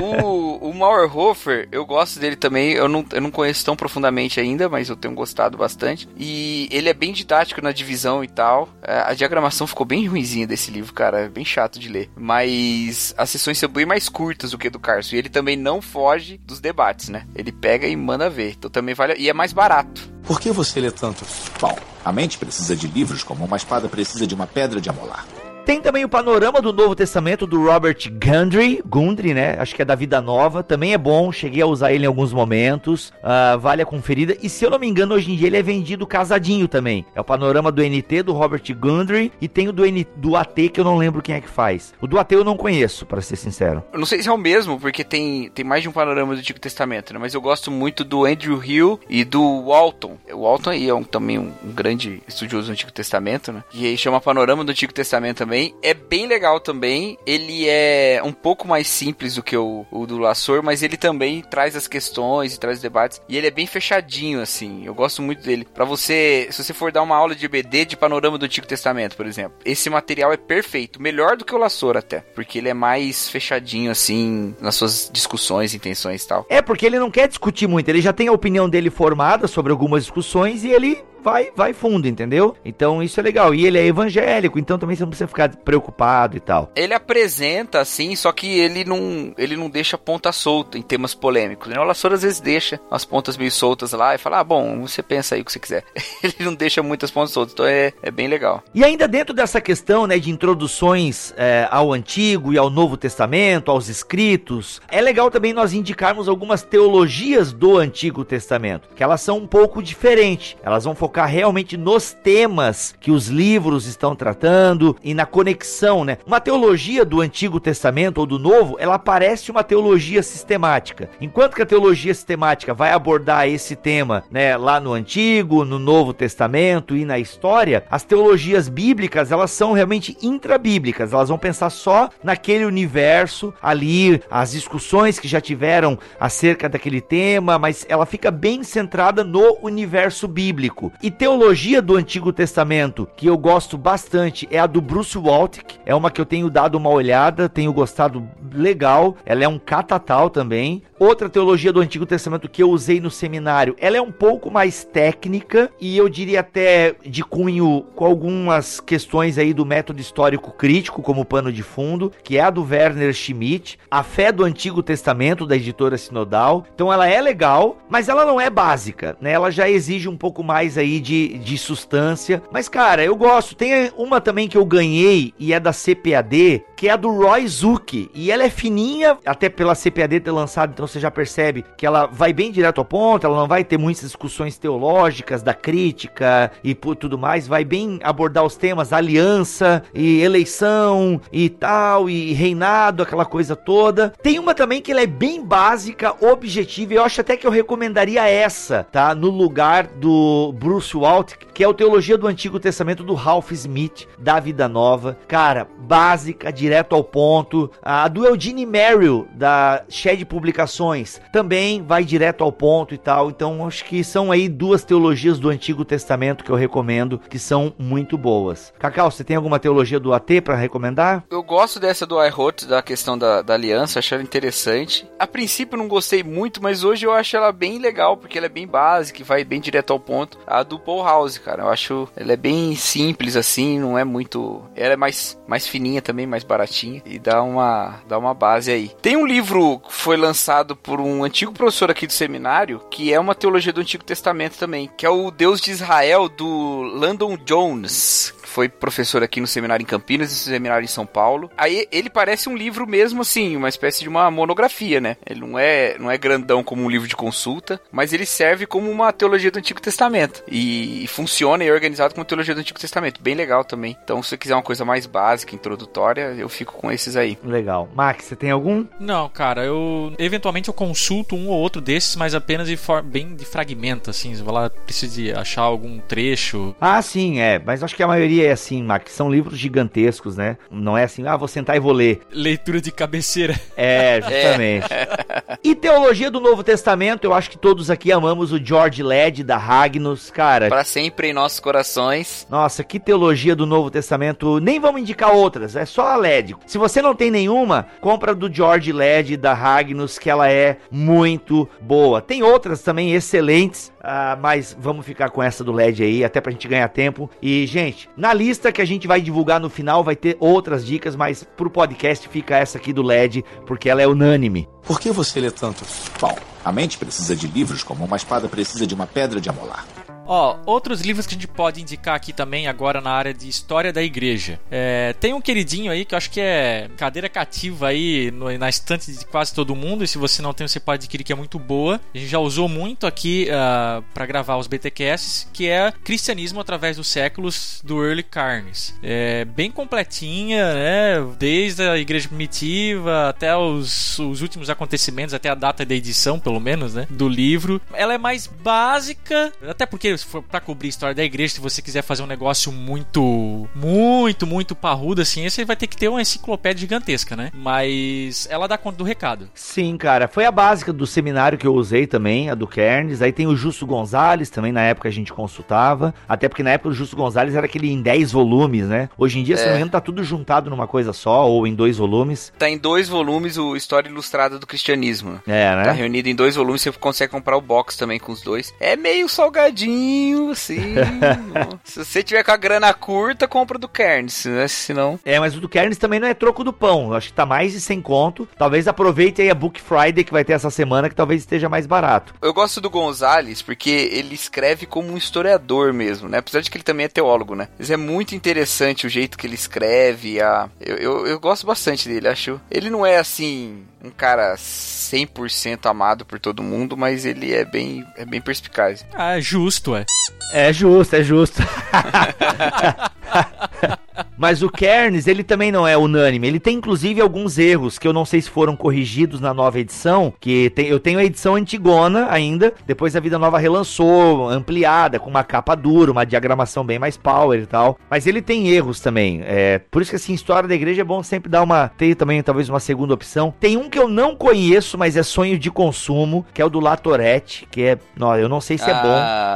o, o Mauerhofer, eu gosto dele também. Eu não, eu não conheço tão profundamente ainda, mas eu tenho gostado bastante. E ele é bem didático na divisão e tal. É, a diagramação ficou bem ruimzinha desse livro, cara. É bem chato de ler. Mas as sessões são bem mais curtas do que do Carson. E ele também não foge dos debates, né? Ele pega e manda ver. Então também vale. E é mais barato. Por que você lê tantos? Bom, a mente precisa de livros como uma espada precisa de uma pedra de amolar. Tem também o panorama do Novo Testamento do Robert Gundry, Gundry, né? Acho que é da Vida Nova. Também é bom, cheguei a usar ele em alguns momentos. Uh, vale a conferida. E se eu não me engano, hoje em dia ele é vendido casadinho também. É o panorama do NT do Robert Gundry e tem o do, N, do AT que eu não lembro quem é que faz. O do AT eu não conheço, para ser sincero. Eu não sei se é o mesmo, porque tem, tem mais de um panorama do Antigo Testamento, né? Mas eu gosto muito do Andrew Hill e do Walton. O Walton aí é um, também um, um grande estudioso do Antigo Testamento, né? E aí chama Panorama do Antigo Testamento também também. É bem legal também. Ele é um pouco mais simples do que o, o do Lassor, mas ele também traz as questões e traz os debates. E ele é bem fechadinho, assim. Eu gosto muito dele. Para você, se você for dar uma aula de EBD de panorama do Antigo Testamento, por exemplo, esse material é perfeito. Melhor do que o Lassor até. Porque ele é mais fechadinho, assim, nas suas discussões, intenções e tal. É, porque ele não quer discutir muito. Ele já tem a opinião dele formada sobre algumas discussões e ele vai, vai fundo, entendeu? Então isso é legal. E ele é evangélico, então também você não precisa ficar preocupado e tal. Ele apresenta assim, só que ele não, ele não deixa ponta solta em temas polêmicos. Né? O Lassor às vezes deixa as pontas meio soltas lá e fala: ah, bom, você pensa aí o que você quiser. ele não deixa muitas pontas soltas, então é, é bem legal. E ainda dentro dessa questão né, de introduções é, ao Antigo e ao Novo Testamento, aos escritos, é legal também nós indicarmos algumas teologias do Antigo Testamento, que elas são um pouco diferentes. Elas vão focar focar realmente nos temas que os livros estão tratando e na conexão, né? Uma teologia do Antigo Testamento ou do Novo, ela parece uma teologia sistemática. Enquanto que a teologia sistemática vai abordar esse tema, né, lá no Antigo, no Novo Testamento e na história, as teologias bíblicas, elas são realmente intrabíblicas. Elas vão pensar só naquele universo ali, as discussões que já tiveram acerca daquele tema, mas ela fica bem centrada no universo bíblico. E teologia do Antigo Testamento, que eu gosto bastante, é a do Bruce Waltke. É uma que eu tenho dado uma olhada, tenho gostado legal. Ela é um catatal também. Outra teologia do Antigo Testamento que eu usei no seminário, ela é um pouco mais técnica e eu diria até de cunho com algumas questões aí do método histórico crítico como pano de fundo, que é a do Werner Schmidt, A Fé do Antigo Testamento da editora Sinodal. Então ela é legal, mas ela não é básica, né? Ela já exige um pouco mais aí de, de substância. Mas, cara, eu gosto. Tem uma também que eu ganhei e é da CPAD, que é a do Roy Zuki. E ela é fininha, até pela CPAD ter lançado, então você já percebe que ela vai bem direto ao ponto, ela não vai ter muitas discussões teológicas, da crítica e tudo mais, vai bem abordar os temas aliança e eleição e tal, e reinado, aquela coisa toda. Tem uma também que ela é bem básica, objetiva, e eu acho até que eu recomendaria essa, tá? No lugar do Bruce Walt, que é o Teologia do Antigo Testamento do Ralph Smith, da Vida Nova. Cara, básica, direto ao ponto. A do Eugene Merrill, da Shed Publicações, também vai direto ao ponto e tal. Então, acho que são aí duas teologias do Antigo Testamento que eu recomendo, que são muito boas. Cacau, você tem alguma teologia do AT para recomendar? Eu gosto dessa do iHot, da questão da, da aliança, achei interessante. A princípio não gostei muito, mas hoje eu acho ela bem legal, porque ela é bem básica, vai bem direto ao ponto. A do Paul House, cara, eu acho ela é bem simples assim, não é muito. Ela é mais, mais fininha também, mais baratinha e dá uma, dá uma base aí. Tem um livro que foi lançado por um antigo professor aqui do seminário, que é uma teologia do Antigo Testamento também, que é o Deus de Israel do Landon Jones, foi professor aqui no seminário em Campinas e seminário em São Paulo. Aí ele parece um livro mesmo assim, uma espécie de uma monografia, né? Ele não é, não é grandão como um livro de consulta, mas ele serve como uma teologia do Antigo Testamento. E, e funciona e é organizado como teologia do Antigo Testamento. Bem legal também. Então, se você quiser uma coisa mais básica, introdutória, eu fico com esses aí. Legal. Max, você tem algum? Não, cara, eu eventualmente eu consulto um ou outro desses, mas apenas de forma bem de fragmento, assim. Você vai lá, precisa de achar algum trecho. Ah, sim, é. Mas acho que a maioria é assim, Max, são livros gigantescos, né? Não é assim, ah, vou sentar e vou ler. Leitura de cabeceira. É, justamente. e teologia do Novo Testamento, eu acho que todos aqui amamos o George Led da Ragnos, cara. Para sempre em nossos corações. Nossa, que teologia do Novo Testamento. Nem vamos indicar outras, é só a Led. Se você não tem nenhuma, compra do George Led da Ragnos, que ela é muito boa. Tem outras também excelentes, uh, mas vamos ficar com essa do LED aí, até pra gente ganhar tempo. E, gente, na lista que a gente vai divulgar no final vai ter outras dicas, mas pro podcast fica essa aqui do LED, porque ela é unânime. Por que você lê tantos? Bom, a mente precisa de livros como uma espada precisa de uma pedra de amolar. Ó, outros livros que a gente pode indicar aqui também agora na área de história da igreja. É, tem um queridinho aí que eu acho que é cadeira cativa aí no, na estante de quase todo mundo. E se você não tem, você pode adquirir que é muito boa. A gente já usou muito aqui uh, ah, para gravar os BTcasts, que é Cristianismo através dos séculos do Early Carnes. É bem completinha, né? Desde a igreja primitiva até os, os últimos acontecimentos, até a data da edição, pelo menos, né? Do livro. Ela é mais básica, até porque se for pra cobrir a história da igreja, se você quiser fazer um negócio muito, muito, muito parrudo assim, você vai ter que ter uma enciclopédia gigantesca, né? Mas ela dá conta do recado. Sim, cara. Foi a básica do seminário que eu usei também, a do Kernes. Aí tem o Justo Gonzalez também, na época a gente consultava. Até porque na época o Justo Gonzalez era aquele em 10 volumes, né? Hoje em dia, é. se não me engano, tá tudo juntado numa coisa só, ou em dois volumes. Tá em dois volumes o História Ilustrada do Cristianismo. É, né? Tá reunido em dois volumes, você consegue comprar o box também com os dois. É meio salgadinho assim. se você tiver com a grana curta, compra do Kerns, né? Senão. É, mas o do Kerns também não é troco do pão. Eu acho que tá mais de 100 conto. Talvez aproveite aí a Book Friday que vai ter essa semana, que talvez esteja mais barato. Eu gosto do Gonzalez porque ele escreve como um historiador mesmo, né? Apesar de que ele também é teólogo, né? Mas é muito interessante o jeito que ele escreve. A... Eu, eu, eu gosto bastante dele, acho. Ele não é assim um cara 100% amado por todo mundo, mas ele é bem, é bem perspicaz. Ah, é justo, é. É justo, é justo. Mas o Kernes, ele também não é unânime. Ele tem inclusive alguns erros que eu não sei se foram corrigidos na nova edição. Que tem, eu tenho a edição antigona ainda. Depois a Vida Nova relançou, ampliada, com uma capa dura, uma diagramação bem mais power e tal. Mas ele tem erros também. É, por isso que assim, história da igreja é bom sempre dar uma. Ter também talvez uma segunda opção. Tem um que eu não conheço, mas é sonho de consumo, que é o do Latorette, que é. Não, eu não sei se é ah,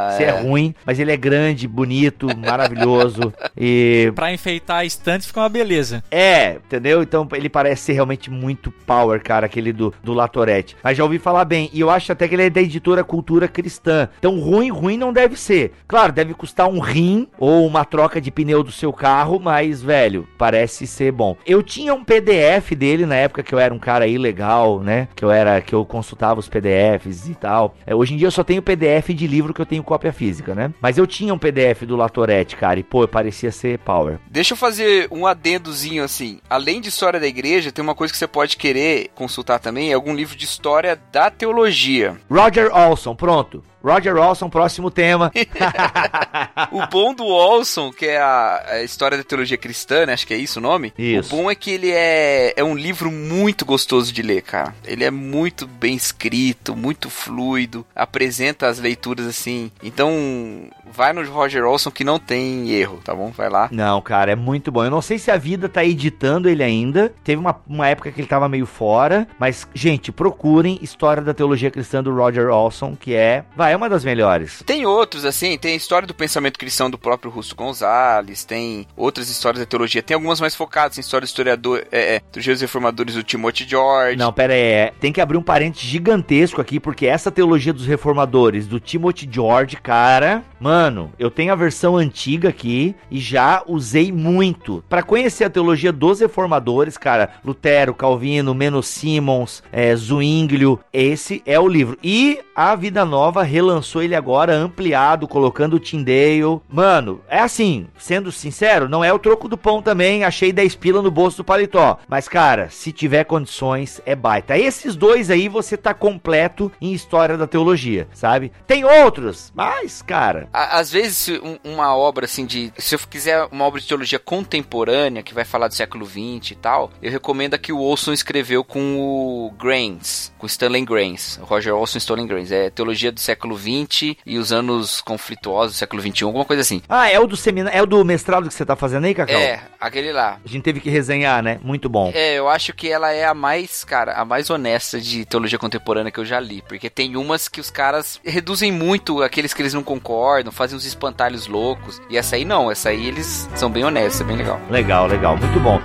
bom, se é. é ruim, mas ele é grande, bonito, maravilhoso. e. Pra enfeitar a estante fica uma beleza. É, entendeu? Então ele parece ser realmente muito power, cara, aquele do, do Latorette. Mas já ouvi falar bem. E eu acho até que ele é da editora Cultura Cristã. Então ruim, ruim não deve ser. Claro, deve custar um rim ou uma troca de pneu do seu carro, mas, velho, parece ser bom. Eu tinha um PDF dele na época que eu era um cara aí legal, né? Que eu era, que eu consultava os PDFs e tal. É, hoje em dia eu só tenho PDF de livro que eu tenho cópia física, né? Mas eu tinha um PDF do Latorette, cara, e pô, parecia ser power. Deixa eu fazer um adendozinho assim. Além de história da igreja, tem uma coisa que você pode querer consultar também, é algum livro de história da teologia. Roger Olson, pronto. Roger Olson, próximo tema. o bom do Olson, que é a, a, história da teologia cristã, né? Acho que é isso o nome. Isso. O bom é que ele é, é um livro muito gostoso de ler, cara. Ele é muito bem escrito, muito fluido, apresenta as leituras assim. Então, vai no Roger Olson que não tem erro, tá bom? Vai lá. Não, cara, é muito bom. Eu não sei se a vida tá editando ele ainda. Teve uma, uma época que ele tava meio fora. Mas, gente, procurem História da Teologia Cristã do Roger Olson, que é. Vai, é uma das melhores. Tem outros, assim, tem a história do pensamento cristão do próprio Russo Gonzalez, tem outras histórias da teologia. Tem algumas mais focadas em história do historiador, é, é, dos reformadores do Timothy George. Não, pera aí, é, tem que abrir um parênteses gigantesco aqui, porque essa teologia dos reformadores do Timothy George, cara, mano, eu tenho a versão antiga aqui e já usei muito. para conhecer a teologia dos reformadores, cara, Lutero, Calvino, Menos Simons, é, Zwinglio, esse é o livro. E a Vida Nova relançou ele agora ampliado, colocando o Tyndale. Mano, é assim, sendo sincero, não é o troco do pão também, achei 10 pila no bolso do paletó. Mas, cara, se tiver condições, é baita. Esses dois aí você tá completo em história da teologia, sabe? Tem outros, mas, cara. Às vezes, uma obra assim de. Se eu quiser uma obra de teologia contemporânea, que vai falar do século XX e tal, eu recomendo a que o Olson escreveu com o Grains, com Stanley Grains. Roger Olson Stanley Grains. É teologia do século XX e os anos conflituosos do século XXI, alguma coisa assim. Ah, é o do seminário, é o do mestrado que você tá fazendo aí, Cacau? É, aquele lá. A gente teve que resenhar, né? Muito bom. É, eu acho que ela é a mais, cara, a mais honesta de teologia contemporânea que eu já li, porque tem umas que os caras reduzem muito aqueles que eles não concordam, fazem uns espantalhos loucos, e essa aí não, essa aí eles são bem honestos, é bem legal. Legal, legal, muito bom.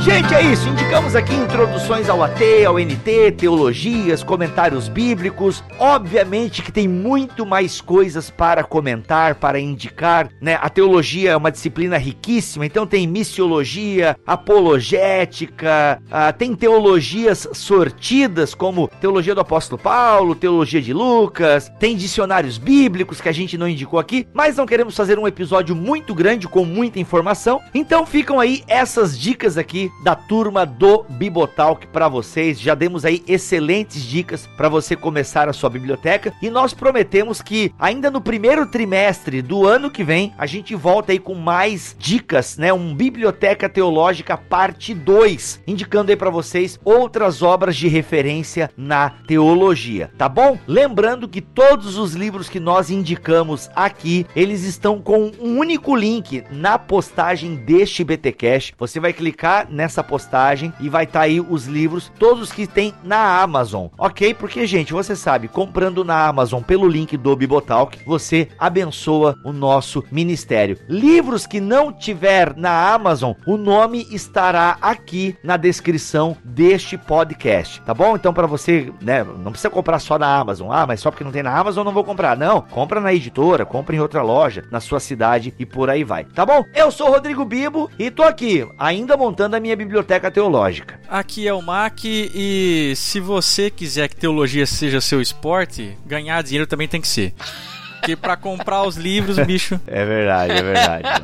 Gente, é isso. Indicamos aqui introduções ao AT, ao NT, teologias, comentários bíblicos. Obviamente que tem muito mais coisas para comentar, para indicar, né? A teologia é uma disciplina riquíssima, então tem missiologia, apologética, ah, tem teologias sortidas, como teologia do apóstolo Paulo, teologia de Lucas, tem dicionários bíblicos que a gente não indicou aqui, mas não queremos fazer um episódio muito grande com muita informação, então ficam aí essas dicas aqui da turma do Bibotalk para vocês. Já demos aí excelentes dicas para você começar a sua biblioteca e nós prometemos que ainda no primeiro trimestre do ano que vem a gente volta aí com mais dicas, né? Um Biblioteca Teológica parte 2, indicando aí para vocês outras obras de referência na teologia, tá bom? Lembrando que todos os livros que nós indicamos aqui, eles estão com um único link na postagem deste BTcast. Você vai clicar nessa essa postagem e vai estar tá aí os livros, todos que tem na Amazon, ok? Porque, gente, você sabe, comprando na Amazon pelo link do Bibotalk, você abençoa o nosso ministério. Livros que não tiver na Amazon, o nome estará aqui na descrição deste podcast, tá bom? Então, para você, né, não precisa comprar só na Amazon. Ah, mas só porque não tem na Amazon não vou comprar. Não, compra na editora, compra em outra loja, na sua cidade e por aí vai, tá bom? Eu sou Rodrigo Bibo e tô aqui, ainda montando a minha biblioteca teológica. Aqui é o Mac e se você quiser que teologia seja seu esporte, ganhar dinheiro também tem que ser. Porque pra comprar os livros, bicho. É verdade, é verdade.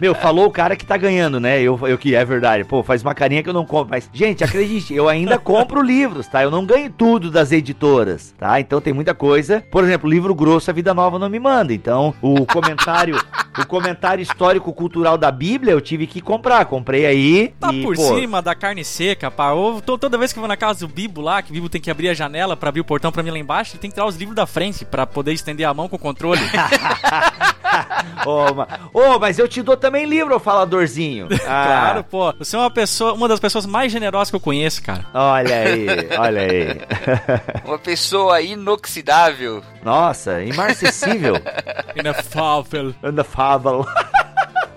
Meu, falou o cara que tá ganhando, né? Eu, eu que é verdade. Pô, faz uma carinha que eu não compro. Mas, gente, acredite, eu ainda compro livros, tá? Eu não ganho tudo das editoras, tá? Então tem muita coisa. Por exemplo, livro grosso a Vida Nova não me manda. Então, o comentário, o comentário histórico cultural da Bíblia eu tive que comprar. Comprei aí. Tá e, por pô... cima da carne seca, pá. Eu, toda vez que eu vou na casa do Bibo lá, que o Bibo tem que abrir a janela para abrir o portão para mim lá embaixo, ele tem que tirar os livros da frente para poder estender a mão com o controle. Ô, oh, oh, mas eu te dou também livro, faladorzinho. Ah. Claro, pô. Você é uma pessoa, uma das pessoas mais generosas que eu conheço, cara. Olha aí, olha aí. uma pessoa inoxidável. Nossa, imarcessível. Inefável. Inefável.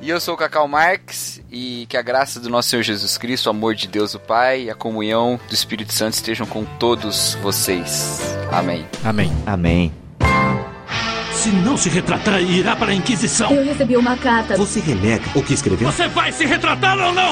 E eu sou o Cacau Marx e que a graça do nosso Senhor Jesus Cristo, o amor de Deus o Pai e a comunhão do Espírito Santo estejam com todos vocês. Amém. Amém. Amém. Se não se retratar, irá para a Inquisição. Eu recebi uma carta. Você renega o que escreveu? Você vai se retratar ou não?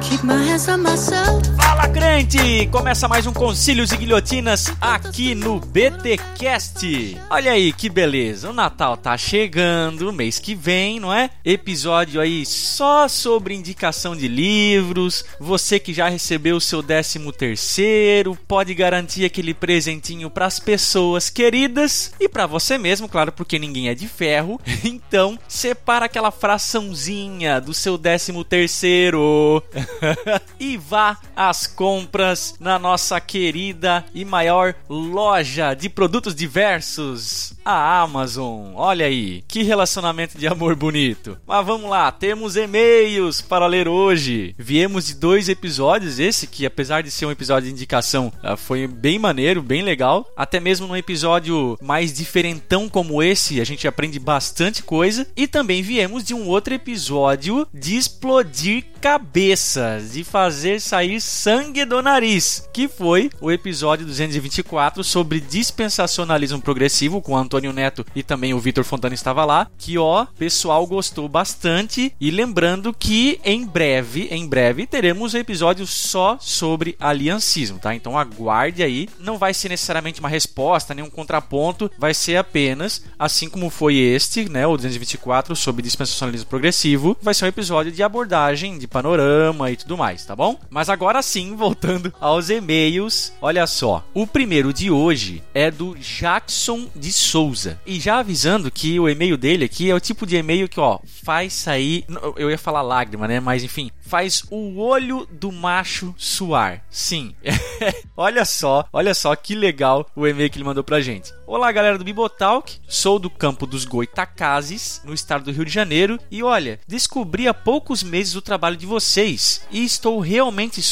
keep my hands on myself. Fala crente! Começa mais um Concílios e Guilhotinas aqui no BTcast. Olha aí que beleza, o Natal tá chegando, mês que vem, não é? Episódio aí só sobre indicação de livros. Você que já recebeu o seu 13 terceiro pode garantir aquele presentinho para as pessoas queridas e para você mesmo, claro, porque ninguém é de ferro. Então, separa aquela fraçãozinha do seu 13 terceiro e vá às compras na nossa querida e maior loja de produtos diversos, a Amazon. Olha aí, que relacionamento de amor bonito. Mas vamos lá, temos e-mails para ler hoje. Viemos de dois episódios, esse que apesar de ser um episódio de indicação, ah, foi bem maneiro, bem legal. Até mesmo num episódio mais diferentão como esse, a gente aprende bastante coisa. E também viemos de um outro episódio de explodir cabeças, de fazer sair sangue do nariz, que foi o episódio 224 sobre dispensacionalismo progressivo com Antônio Neto e também o Vitor Fontana estava lá, que ó, pessoal gostou bastante e lembrando que em breve, em breve teremos um episódio só sobre aliancismo, tá? Então aguarde aí, não vai ser necessariamente uma resposta, nem um contraponto, vai ser apenas assim como foi este, né, o 224 sobre dispensacionalismo progressivo, vai ser um episódio de abordagem de panorama e tudo mais, tá bom? Mas agora sim, voltando aos e-mails, olha só. O primeiro de hoje é do Jackson de Souza. E já avisando que o e-mail dele aqui é o tipo de e-mail que, ó, faz sair. Eu ia falar lágrima, né? Mas enfim, faz o olho do macho suar. Sim. olha só, olha só que legal o e-mail que ele mandou pra gente. Olá, galera do Bibotalk. Sou do campo dos Goitacazes, no estado do Rio de Janeiro, e olha, descobri há poucos meses o trabalho de vocês e estou realmente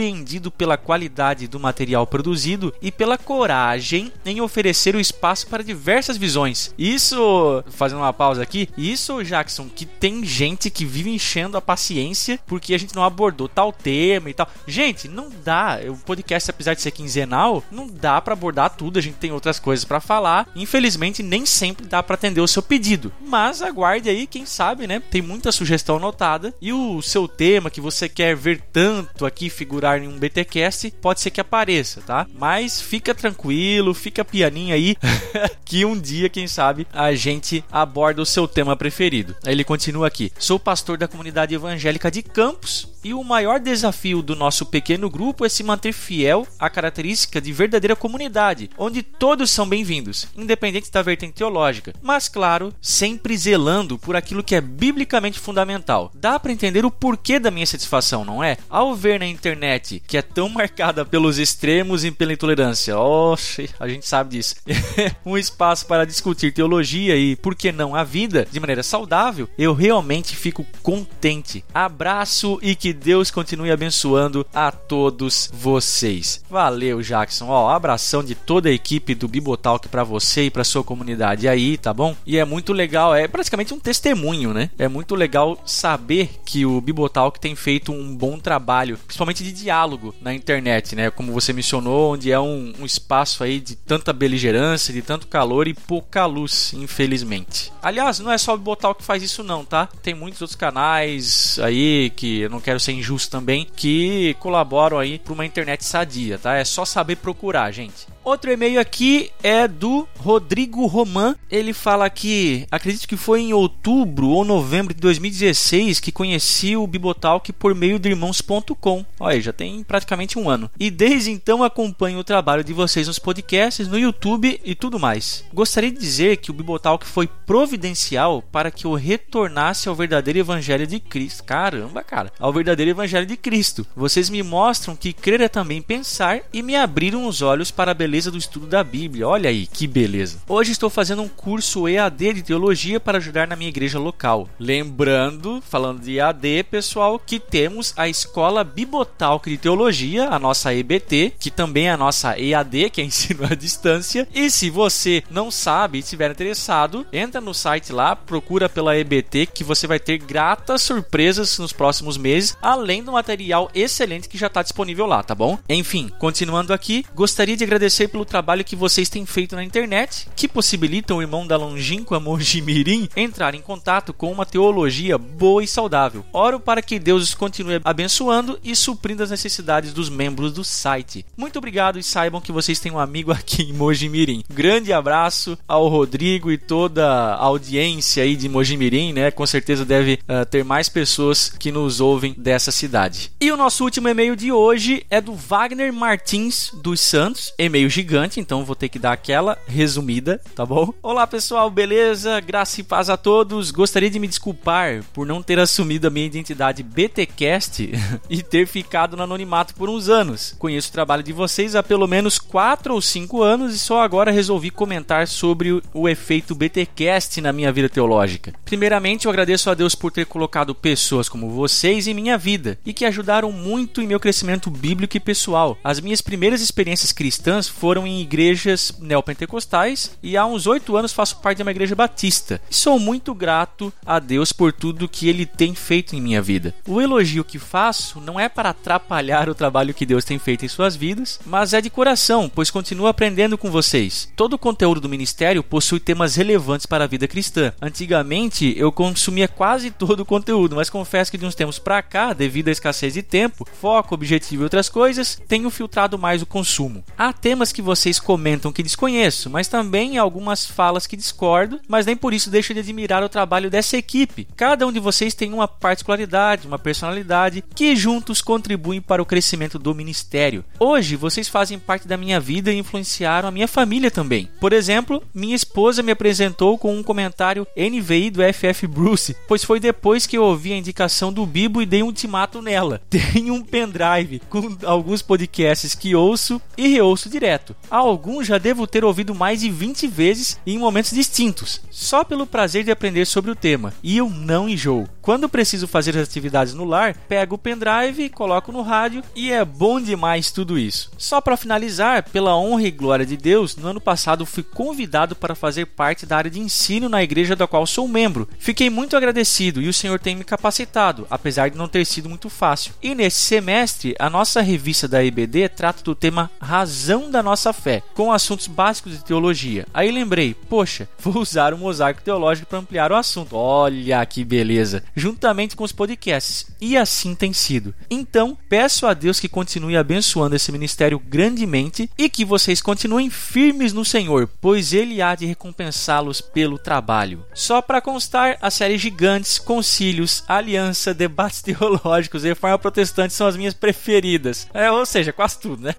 surpreendido pela qualidade do material produzido e pela coragem em oferecer o espaço para diversas visões. Isso, fazendo uma pausa aqui, isso, Jackson, que tem gente que vive enchendo a paciência porque a gente não abordou tal tema e tal. Gente, não dá. O podcast, apesar de ser quinzenal, não dá para abordar tudo. A gente tem outras coisas para falar. Infelizmente, nem sempre dá para atender o seu pedido. Mas aguarde aí, quem sabe, né? Tem muita sugestão anotada e o seu tema que você quer ver tanto aqui figurar em um BTcast, pode ser que apareça, tá? Mas fica tranquilo, fica pianinho aí que um dia, quem sabe, a gente aborda o seu tema preferido. Aí ele continua aqui: "Sou pastor da comunidade evangélica de Campos e o maior desafio do nosso pequeno grupo é se manter fiel à característica de verdadeira comunidade, onde todos são bem-vindos, independente da vertente teológica, mas claro, sempre zelando por aquilo que é biblicamente fundamental. Dá para entender o porquê da minha satisfação, não é? Ao ver na internet que é tão marcada pelos extremos e pela intolerância, oxe, a gente sabe disso. um espaço para discutir teologia e, por que não, a vida de maneira saudável, eu realmente fico contente. Abraço e que Deus continue abençoando a todos vocês. Valeu, Jackson. Ó, abração de toda a equipe do Bibotalk para você e para sua comunidade aí, tá bom? E é muito legal, é praticamente um testemunho, né? É muito legal saber que o Bibotalk tem feito um bom trabalho, principalmente de diálogo na internet, né? Como você mencionou, onde é um, um espaço aí de tanta beligerância, de tanto calor e pouca luz, infelizmente. Aliás, não é só o Bibotalk que faz isso não, tá? Tem muitos outros canais aí que eu não quero ser injusto também, que colaboram aí para uma internet sadia, tá? É só saber procurar, gente. Outro e-mail aqui é do Rodrigo Roman. Ele fala que acredito que foi em outubro ou novembro de 2016 que conheci o Bibotalk por meio de irmãos.com. Olha, já tem praticamente um ano. E desde então acompanho o trabalho de vocês nos podcasts, no YouTube e tudo mais. Gostaria de dizer que o Bibotalk foi providencial para que eu retornasse ao verdadeiro evangelho de Cristo. Caramba, cara, ao verdadeiro evangelho de Cristo. Vocês me mostram que crer é também pensar e me abriram os olhos para a beleza beleza do estudo da Bíblia. Olha aí, que beleza. Hoje estou fazendo um curso EAD de teologia para ajudar na minha igreja local. Lembrando, falando de EAD, pessoal, que temos a Escola Bibotalk de Teologia, a nossa EBT, que também é a nossa EAD, que é ensino à distância. E se você não sabe e estiver interessado, entra no site lá, procura pela EBT, que você vai ter gratas surpresas nos próximos meses, além do material excelente que já está disponível lá, tá bom? Enfim, continuando aqui, gostaria de agradecer agradecer pelo trabalho que vocês têm feito na internet, que possibilitam o irmão da longínqua Mojimirim entrar em contato com uma teologia boa e saudável. Oro para que Deus os continue abençoando e suprindo as necessidades dos membros do site. Muito obrigado e saibam que vocês têm um amigo aqui em Mojimirim. Grande abraço ao Rodrigo e toda a audiência aí de Mojimirim, né? Com certeza deve uh, ter mais pessoas que nos ouvem dessa cidade. E o nosso último e-mail de hoje é do Wagner Martins dos Santos, e-mail gigante, então vou ter que dar aquela resumida, tá bom? Olá pessoal, beleza? Graça e paz a todos. Gostaria de me desculpar por não ter assumido a minha identidade BTcast e ter ficado no anonimato por uns anos. Conheço o trabalho de vocês há pelo menos 4 ou 5 anos e só agora resolvi comentar sobre o efeito BTcast na minha vida teológica. Primeiramente, eu agradeço a Deus por ter colocado pessoas como vocês em minha vida e que ajudaram muito em meu crescimento bíblico e pessoal. As minhas primeiras experiências cristãs foram em igrejas neopentecostais e há uns 8 anos faço parte de uma igreja batista. Sou muito grato a Deus por tudo que ele tem feito em minha vida. O elogio que faço não é para atrapalhar o trabalho que Deus tem feito em suas vidas, mas é de coração, pois continuo aprendendo com vocês. Todo o conteúdo do ministério possui temas relevantes para a vida cristã. Antigamente eu consumia quase todo o conteúdo, mas confesso que de uns tempos para cá, devido à escassez de tempo, foco, objetivo e outras coisas, tenho filtrado mais o consumo. Há temas que vocês comentam que desconheço, mas também algumas falas que discordo, mas nem por isso deixo de admirar o trabalho dessa equipe. Cada um de vocês tem uma particularidade, uma personalidade que juntos contribuem para o crescimento do ministério. Hoje vocês fazem parte da minha vida e influenciaram a minha família também. Por exemplo, minha esposa me apresentou com um comentário NVI do FF Bruce, pois foi depois que eu ouvi a indicação do Bibo e dei um ultimato nela. Tenho um pendrive com alguns podcasts que ouço e reouço direto. Alguns já devo ter ouvido mais de 20 vezes em momentos distintos, só pelo prazer de aprender sobre o tema, e eu não enjoo. Quando preciso fazer as atividades no lar, pego o pendrive, coloco no rádio e é bom demais tudo isso. Só para finalizar, pela honra e glória de Deus, no ano passado fui convidado para fazer parte da área de ensino na igreja da qual sou membro. Fiquei muito agradecido e o Senhor tem me capacitado, apesar de não ter sido muito fácil. E nesse semestre, a nossa revista da IBD trata do tema Razão da Nossa Fé, com assuntos básicos de teologia. Aí lembrei, poxa, vou usar o mosaico teológico para ampliar o assunto. Olha que beleza! Juntamente com os podcasts. E assim tem sido. Então, peço a Deus que continue abençoando esse ministério grandemente e que vocês continuem firmes no Senhor, pois Ele há de recompensá-los pelo trabalho. Só para constar, a série Gigantes, Concílios, Aliança, Debates Teológicos e Reforma Protestante são as minhas preferidas. É, ou seja, quase tudo, né?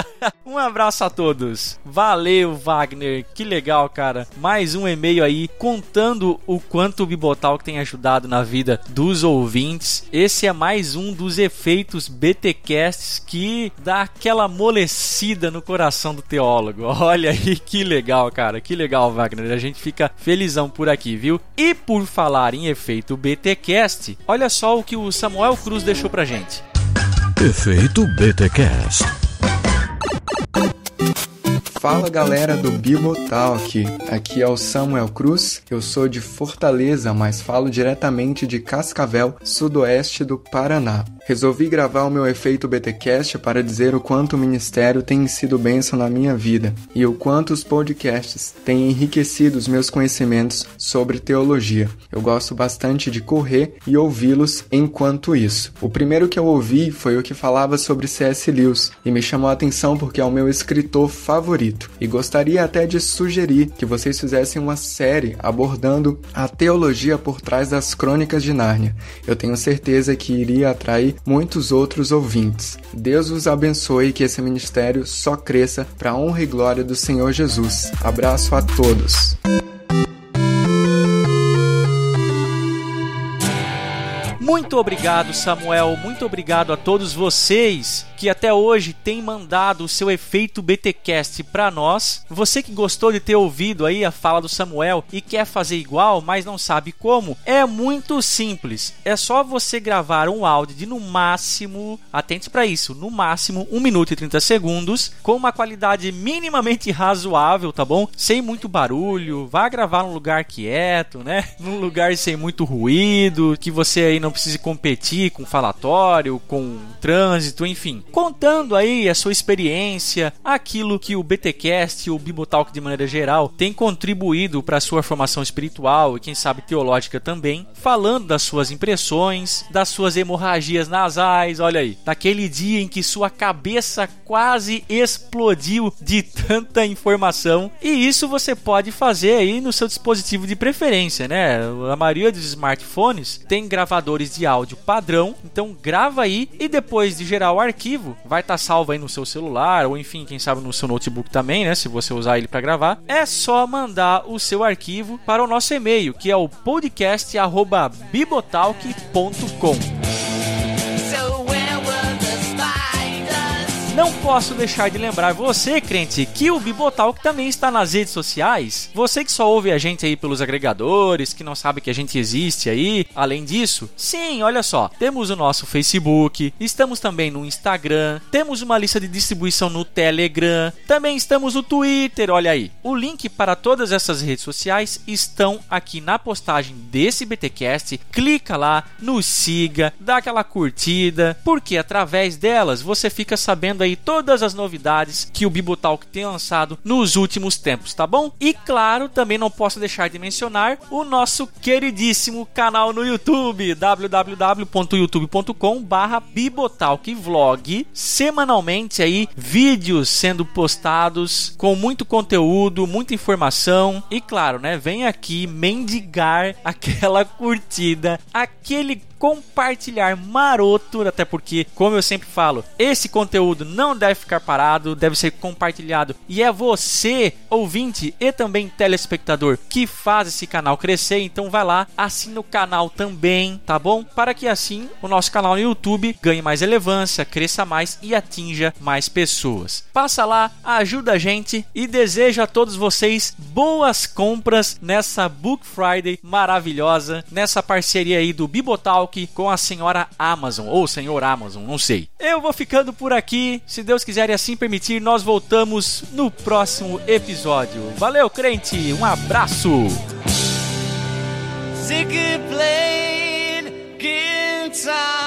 um abraço a todos. Valeu, Wagner. Que legal, cara. Mais um e-mail aí contando o quanto o Bibotalk tem ajudado na vida dos ouvintes. Esse é mais um dos efeitos BTcasts que dá aquela amolecida no coração do teólogo. Olha aí que legal, cara. Que legal, Wagner. A gente fica felizão por aqui, viu? E por falar em efeito BTcast, olha só o que o Samuel Cruz deixou pra gente. Efeito BTcast. Fala galera do Bibotalk, aqui é o Samuel Cruz, eu sou de Fortaleza, mas falo diretamente de Cascavel, sudoeste do Paraná. Resolvi gravar o meu efeito BTcast para dizer o quanto o ministério tem sido bênção na minha vida e o quanto os podcasts têm enriquecido os meus conhecimentos sobre teologia. Eu gosto bastante de correr e ouvi-los enquanto isso. O primeiro que eu ouvi foi o que falava sobre C.S. Lewis e me chamou a atenção porque é o meu escritor favorito e gostaria até de sugerir que vocês fizessem uma série abordando a teologia por trás das crônicas de Nárnia. Eu tenho certeza que iria atrair muitos outros ouvintes. Deus os abençoe e que esse ministério só cresça para a honra e glória do Senhor Jesus. Abraço a todos. Muito obrigado, Samuel. Muito obrigado a todos vocês que até hoje têm mandado o seu efeito BTcast para nós. Você que gostou de ter ouvido aí a fala do Samuel e quer fazer igual, mas não sabe como, é muito simples. É só você gravar um áudio de no máximo, atente para isso, no máximo 1 minuto e 30 segundos, com uma qualidade minimamente razoável, tá bom? Sem muito barulho. Vá gravar num lugar quieto, né? Num lugar sem muito ruído, que você aí não precise competir com falatório, com trânsito, enfim. Contando aí a sua experiência, aquilo que o BTcast e o Bibotalk de maneira geral tem contribuído para a sua formação espiritual e quem sabe teológica também, falando das suas impressões, das suas hemorragias nasais, olha aí, daquele dia em que sua cabeça quase explodiu de tanta informação. E isso você pode fazer aí no seu dispositivo de preferência, né? A maioria dos smartphones tem gravadores de áudio padrão, então grava aí e depois de gerar o arquivo, vai estar tá salvo aí no seu celular ou enfim, quem sabe no seu notebook também, né? Se você usar ele para gravar, é só mandar o seu arquivo para o nosso e-mail, que é o podcast@bibotalk.com. Não posso deixar de lembrar você, crente, que o Bibotalk também está nas redes sociais. Você que só ouve a gente aí pelos agregadores, que não sabe que a gente existe aí. Além disso, sim, olha só, temos o nosso Facebook, estamos também no Instagram, temos uma lista de distribuição no Telegram, também estamos no Twitter, olha aí. O link para todas essas redes sociais estão aqui na postagem desse BTcast. Clica lá, nos siga, dá aquela curtida, porque através delas você fica sabendo aí todas as novidades que o Bibotalk tem lançado nos últimos tempos, tá bom? E claro, também não posso deixar de mencionar o nosso queridíssimo canal no YouTube, www.youtube.com/bibotalkvlog. Semanalmente aí vídeos sendo postados com muito conteúdo, muita informação e claro, né, vem aqui mendigar aquela curtida, aquele compartilhar maroto, até porque, como eu sempre falo, esse conteúdo não deve ficar parado, deve ser compartilhado. E é você, ouvinte e também telespectador, que faz esse canal crescer. Então vai lá, assina o canal também, tá bom? Para que assim o nosso canal no YouTube ganhe mais relevância, cresça mais e atinja mais pessoas. Passa lá, ajuda a gente e desejo a todos vocês boas compras nessa Book Friday maravilhosa, nessa parceria aí do Bibotal Talk com a senhora Amazon, ou senhor Amazon, não sei. Eu vou ficando por aqui. Se Deus quiser e assim permitir, nós voltamos no próximo episódio. Valeu, crente! Um abraço! Guitar.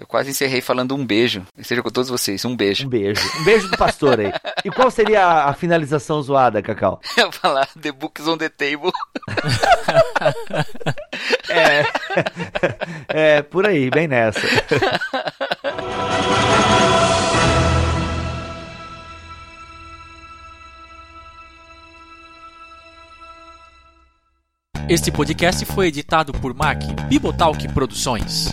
Eu quase encerrei falando um beijo. Seja com todos vocês, um beijo. Um beijo. Um beijo do pastor aí. E qual seria a, a finalização zoada, Cacau? Eu falar The Books on the Table. é. É, por aí, bem nessa. Este podcast foi editado por Mac Bibotalk Produções.